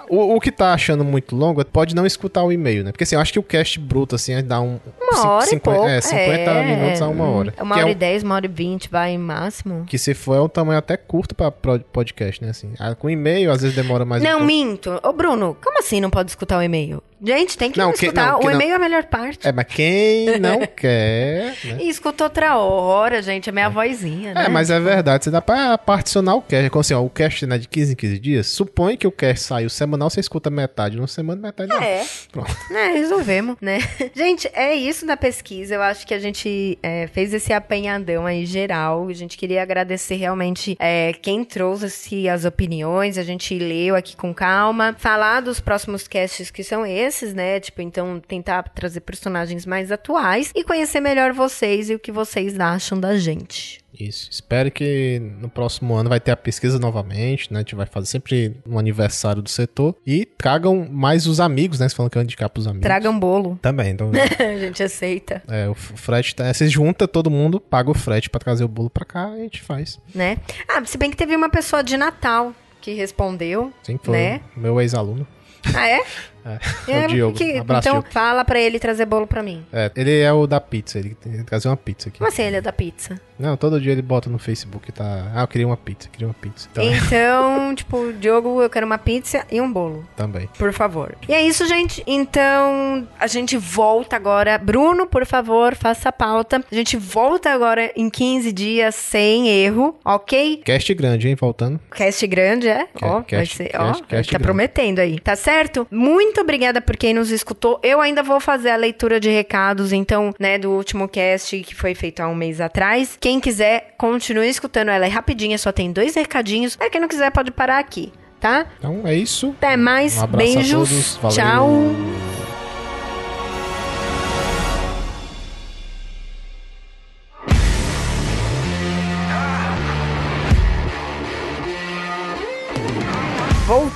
Speaker 3: O, o, que tá achando muito longo pode não escutar o e-mail, né? Porque assim, eu acho que o cast bruto, assim, dá um.
Speaker 2: Uma hora 50, pouco,
Speaker 3: é, 50 é, minutos a uma hora.
Speaker 2: Uma hora é e 10, uma hora e 20, vai máximo.
Speaker 3: Que se for é um tamanho até curto pra podcast, né? Assim, com e-mail, às vezes demora mais
Speaker 2: Não,
Speaker 3: um
Speaker 2: minto. Ô, Bruno, como assim não pode escutar o e-mail? Gente, tem que não, escutar. não, o e-mail é a melhor parte.
Speaker 3: É, mas quem não quer.
Speaker 2: Né? E escuta outra hora, gente. É minha é. vozinha, né?
Speaker 3: É, mas é verdade. Você dá pra particionar o cast. Como assim, ó, o cast né, de 15 em 15 dias. Supõe que o cast saiu semanal, você escuta metade. Numa semana, metade não.
Speaker 2: É. Pronto. É, resolvemos, né? Gente, é isso da pesquisa. Eu acho que a gente é, fez esse apanhadão aí geral. A gente queria agradecer realmente é, quem trouxe as opiniões. A gente leu aqui com calma. Falar dos próximos casts que são esses desses, né? Tipo, então tentar trazer personagens mais atuais e conhecer melhor vocês e o que vocês acham da gente.
Speaker 3: Isso. Espero que no próximo ano vai ter a pesquisa novamente, né? A gente vai fazer sempre um aniversário do setor. E tragam mais os amigos, né? Você falando que eu indicar pros amigos.
Speaker 2: Tragam bolo.
Speaker 3: Também. Então...
Speaker 2: a gente aceita.
Speaker 3: É, o frete tá... Você junta todo mundo, paga o frete para trazer o bolo pra cá e a gente faz.
Speaker 2: Né? Ah, se bem que teve uma pessoa de Natal que respondeu.
Speaker 3: Sim, foi
Speaker 2: né?
Speaker 3: meu ex-aluno.
Speaker 2: Ah, é?
Speaker 3: É, é o Diogo.
Speaker 2: que-
Speaker 3: Abraço,
Speaker 2: então
Speaker 3: Diogo.
Speaker 2: fala pra ele trazer bolo pra mim.
Speaker 3: É, ele é o da pizza, ele tem que trazer uma pizza aqui.
Speaker 2: Como assim ele é da pizza?
Speaker 3: Não, todo dia ele bota no Facebook, tá? Ah, eu queria uma pizza, queria uma pizza. Então,
Speaker 2: Então, tipo, Diogo, eu quero uma pizza e um bolo.
Speaker 3: também.
Speaker 2: Por favor. E é isso, gente. Então, a gente volta agora. Bruno, por favor, faça a pauta. A gente volta agora em 15 dias sem erro, ok?
Speaker 3: Cast grande, hein? Voltando.
Speaker 2: Cast grande, é? Ó, vai
Speaker 3: cast-
Speaker 2: ser, ó,
Speaker 3: cast
Speaker 2: tá
Speaker 3: grande.
Speaker 2: prometendo aí. Tá certo? Muito obrigada por quem nos escutou. Eu ainda vou fazer a leitura de recados, então, né, do último cast que foi feito há um mês atrás. Quem quiser, continue escutando. Ela é rapidinha, só tem dois recadinhos. Aí quem não quiser pode parar aqui, tá?
Speaker 3: Então é isso.
Speaker 2: Até mais.
Speaker 3: Um
Speaker 2: Beijos. Tchau.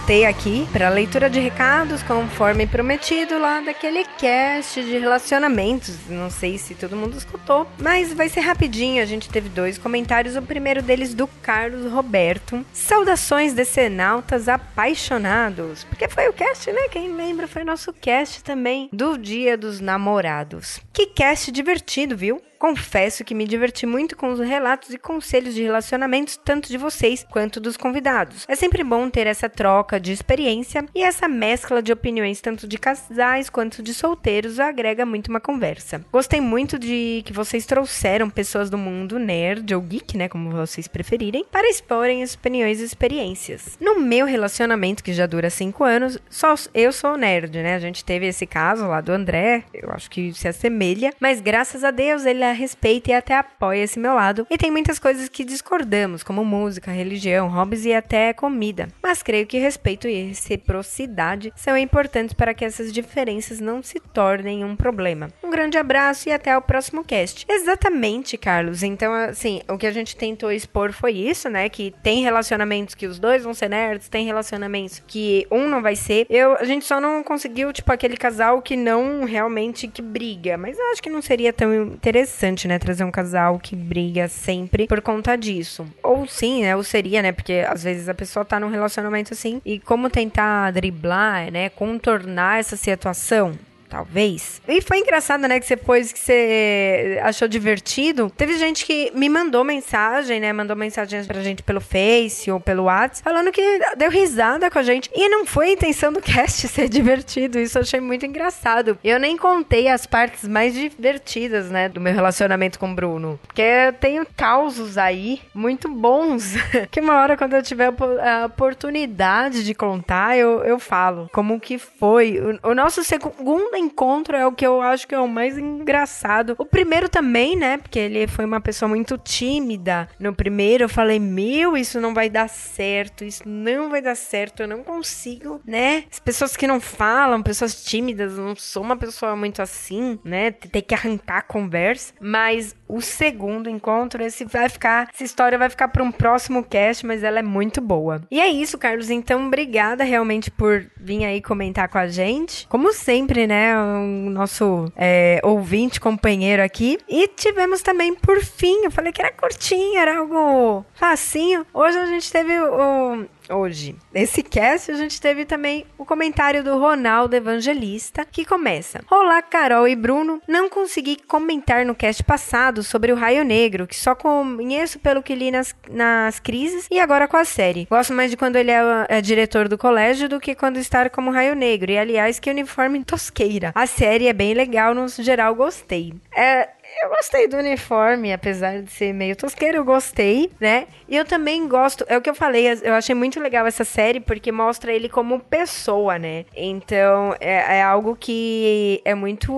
Speaker 2: Voltei aqui para leitura de recados, conforme prometido lá daquele cast de relacionamentos. Não sei se todo mundo escutou, mas vai ser rapidinho. A gente teve dois comentários. O primeiro deles do Carlos Roberto. Saudações decenautas apaixonados. Porque foi o cast, né? Quem lembra foi nosso cast também do Dia dos Namorados. Que cast divertido, viu? Confesso que me diverti muito com os relatos e conselhos de relacionamentos, tanto de vocês quanto dos convidados. É sempre bom ter essa troca de experiência e essa mescla de opiniões, tanto de casais quanto de solteiros, agrega muito uma conversa. Gostei muito de que vocês trouxeram pessoas do mundo nerd ou geek, né, como vocês preferirem, para exporem as opiniões e experiências. No meu relacionamento, que já dura 5 anos, só eu sou nerd, né? A gente teve esse caso lá do André, eu acho que se assemelha, mas graças a Deus ele a respeita e até apoia esse meu lado. E tem muitas coisas que discordamos, como música, religião, hobbies e até comida. Mas creio que respeito e reciprocidade são importantes para que essas diferenças não se tornem um problema. Um grande abraço e até o próximo cast. Exatamente, Carlos. Então, assim, o que a gente tentou expor foi isso, né? Que tem relacionamentos que os dois vão ser nerds, tem relacionamentos que um não vai ser. Eu, a gente só não conseguiu, tipo, aquele casal que não realmente que briga. Mas eu acho que não seria tão interessante, né? Trazer um casal que briga sempre por conta disso. Ou sim, né? Ou seria, né? Porque às vezes a pessoa tá num relacionamento assim e como tentar driblar, né? Contornar essa situação. Talvez. E foi engraçado, né? Que depois que você achou divertido, teve gente que me mandou mensagem, né? Mandou mensagens pra gente pelo Face ou pelo WhatsApp, falando que deu risada com a gente. E não foi a intenção do cast ser divertido. Isso eu achei muito engraçado. Eu nem contei as partes mais divertidas, né? Do meu relacionamento com o Bruno. Porque eu tenho causos aí muito bons. que uma hora, quando eu tiver a oportunidade de contar, eu, eu falo como que foi. O, o nosso segundo encontro é o que eu acho que é o mais engraçado. O primeiro também, né? Porque ele foi uma pessoa muito tímida. No primeiro eu falei, meu, isso não vai dar certo, isso não vai dar certo, eu não consigo, né? As pessoas que não falam, pessoas tímidas, não sou uma pessoa muito assim, né? Tem que arrancar a conversa. Mas o segundo encontro, esse vai ficar, essa história vai ficar para um próximo cast, mas ela é muito boa. E é isso, Carlos. Então, obrigada realmente por vir aí comentar com a gente. Como sempre, né? O nosso é, ouvinte, companheiro aqui. E tivemos também, por fim, eu falei que era curtinho, era algo facinho. Hoje a gente teve o. Hoje, nesse cast, a gente teve também o comentário do Ronaldo Evangelista, que começa: Olá, Carol e Bruno. Não consegui comentar no cast passado sobre o Raio Negro, que só conheço pelo que li nas, nas crises e agora com a série. Gosto mais de quando ele é, é diretor do colégio do que quando está como Raio Negro. E aliás, que uniforme tosqueira. A série é bem legal, no geral, gostei. É. Eu gostei do uniforme, apesar de ser meio tosqueiro, eu gostei, né? E eu também gosto, é o que eu falei, eu achei muito legal essa série porque mostra ele como pessoa, né? Então, é, é algo que é muito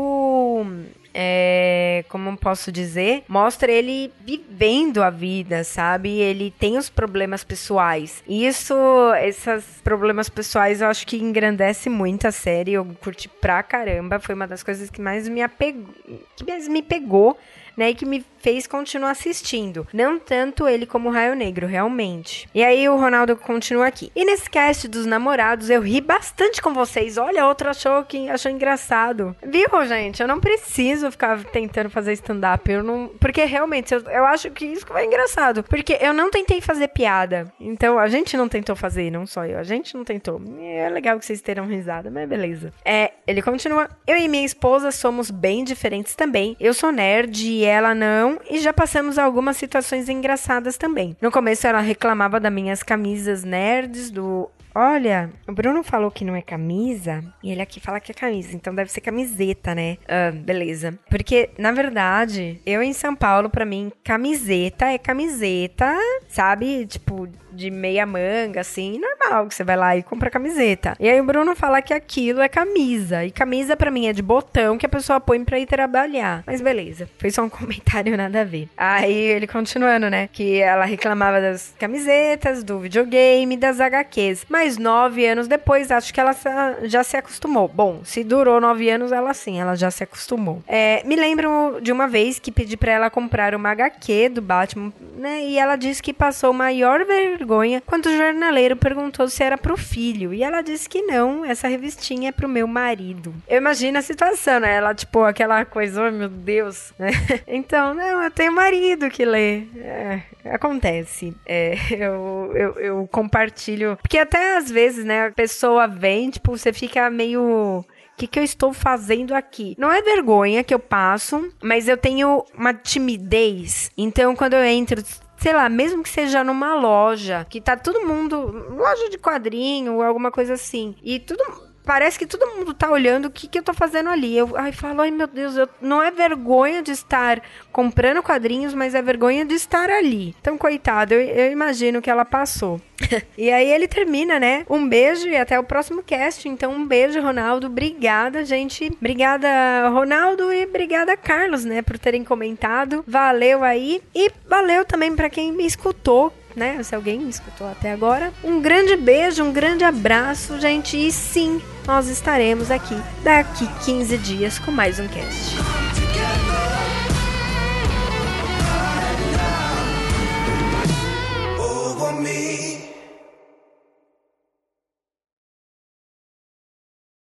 Speaker 2: é, como posso dizer, mostra ele vivendo a vida, sabe? Ele tem os problemas pessoais. E isso, esses problemas pessoais, eu acho que engrandece muito a série. Eu curti pra caramba. Foi uma das coisas que mais me apegou, que mais me pegou né, e que me fez continuar assistindo. Não tanto ele como o Raio Negro, realmente. E aí o Ronaldo continua aqui. E nesse cast dos namorados, eu ri bastante com vocês. Olha, outro achou que achou engraçado. Viu, gente? Eu não preciso ficar tentando fazer stand-up. Eu não. Porque realmente, eu, eu acho que isso é engraçado. Porque eu não tentei fazer piada. Então, a gente não tentou fazer, não só eu. A gente não tentou. É legal que vocês terão risada, mas beleza. É, ele continua. Eu e minha esposa somos bem diferentes também. Eu sou nerd e ela não. E já passamos algumas situações engraçadas também. No começo, ela reclamava das minhas camisas nerds, do Olha, o Bruno falou que não é camisa, e ele aqui fala que é camisa, então deve ser camiseta, né? Ah, beleza. Porque, na verdade, eu em São Paulo, para mim, camiseta é camiseta, sabe? Tipo, de meia manga, assim, normal, que você vai lá e compra camiseta. E aí o Bruno fala que aquilo é camisa. E camisa para mim é de botão que a pessoa põe pra ir trabalhar. Mas beleza, foi só um comentário nada a ver. Aí ele continuando, né? Que ela reclamava das camisetas, do videogame, das HQs. Mas nove anos depois, acho que ela já se acostumou. Bom, se durou nove anos, ela sim, ela já se acostumou. É, me lembro de uma vez que pedi para ela comprar uma HQ do Batman, né? E ela disse que passou maior vergonha vergonha quando o jornaleiro perguntou se era pro filho. E ela disse que não, essa revistinha é pro meu marido. Eu imagino a situação, né? Ela, tipo, aquela coisa, oh meu Deus, né? Então, não, eu tenho marido que lê. É, acontece. É, eu, eu, eu compartilho. Porque até às vezes, né, a pessoa vem, tipo, você fica meio o que, que eu estou fazendo aqui? Não é vergonha que eu passo, mas eu tenho uma timidez. Então, quando eu entro, sei lá, mesmo que seja numa loja, que tá todo mundo, loja de quadrinho alguma coisa assim, e tudo parece que todo mundo tá olhando o que, que eu tô fazendo ali. Eu ai, falo, ai meu Deus, eu, não é vergonha de estar comprando quadrinhos, mas é vergonha de estar ali. Então, coitado, eu, eu imagino que ela passou. e aí ele termina, né? Um beijo e até o próximo cast. Então, um beijo, Ronaldo. Obrigada, gente. Obrigada, Ronaldo, e obrigada, Carlos, né, por terem comentado. Valeu aí. E valeu também para quem me escutou né? Se alguém me escutou até agora. Um grande beijo, um grande abraço, gente. E sim, nós estaremos aqui daqui 15 dias com mais um cast. Over me.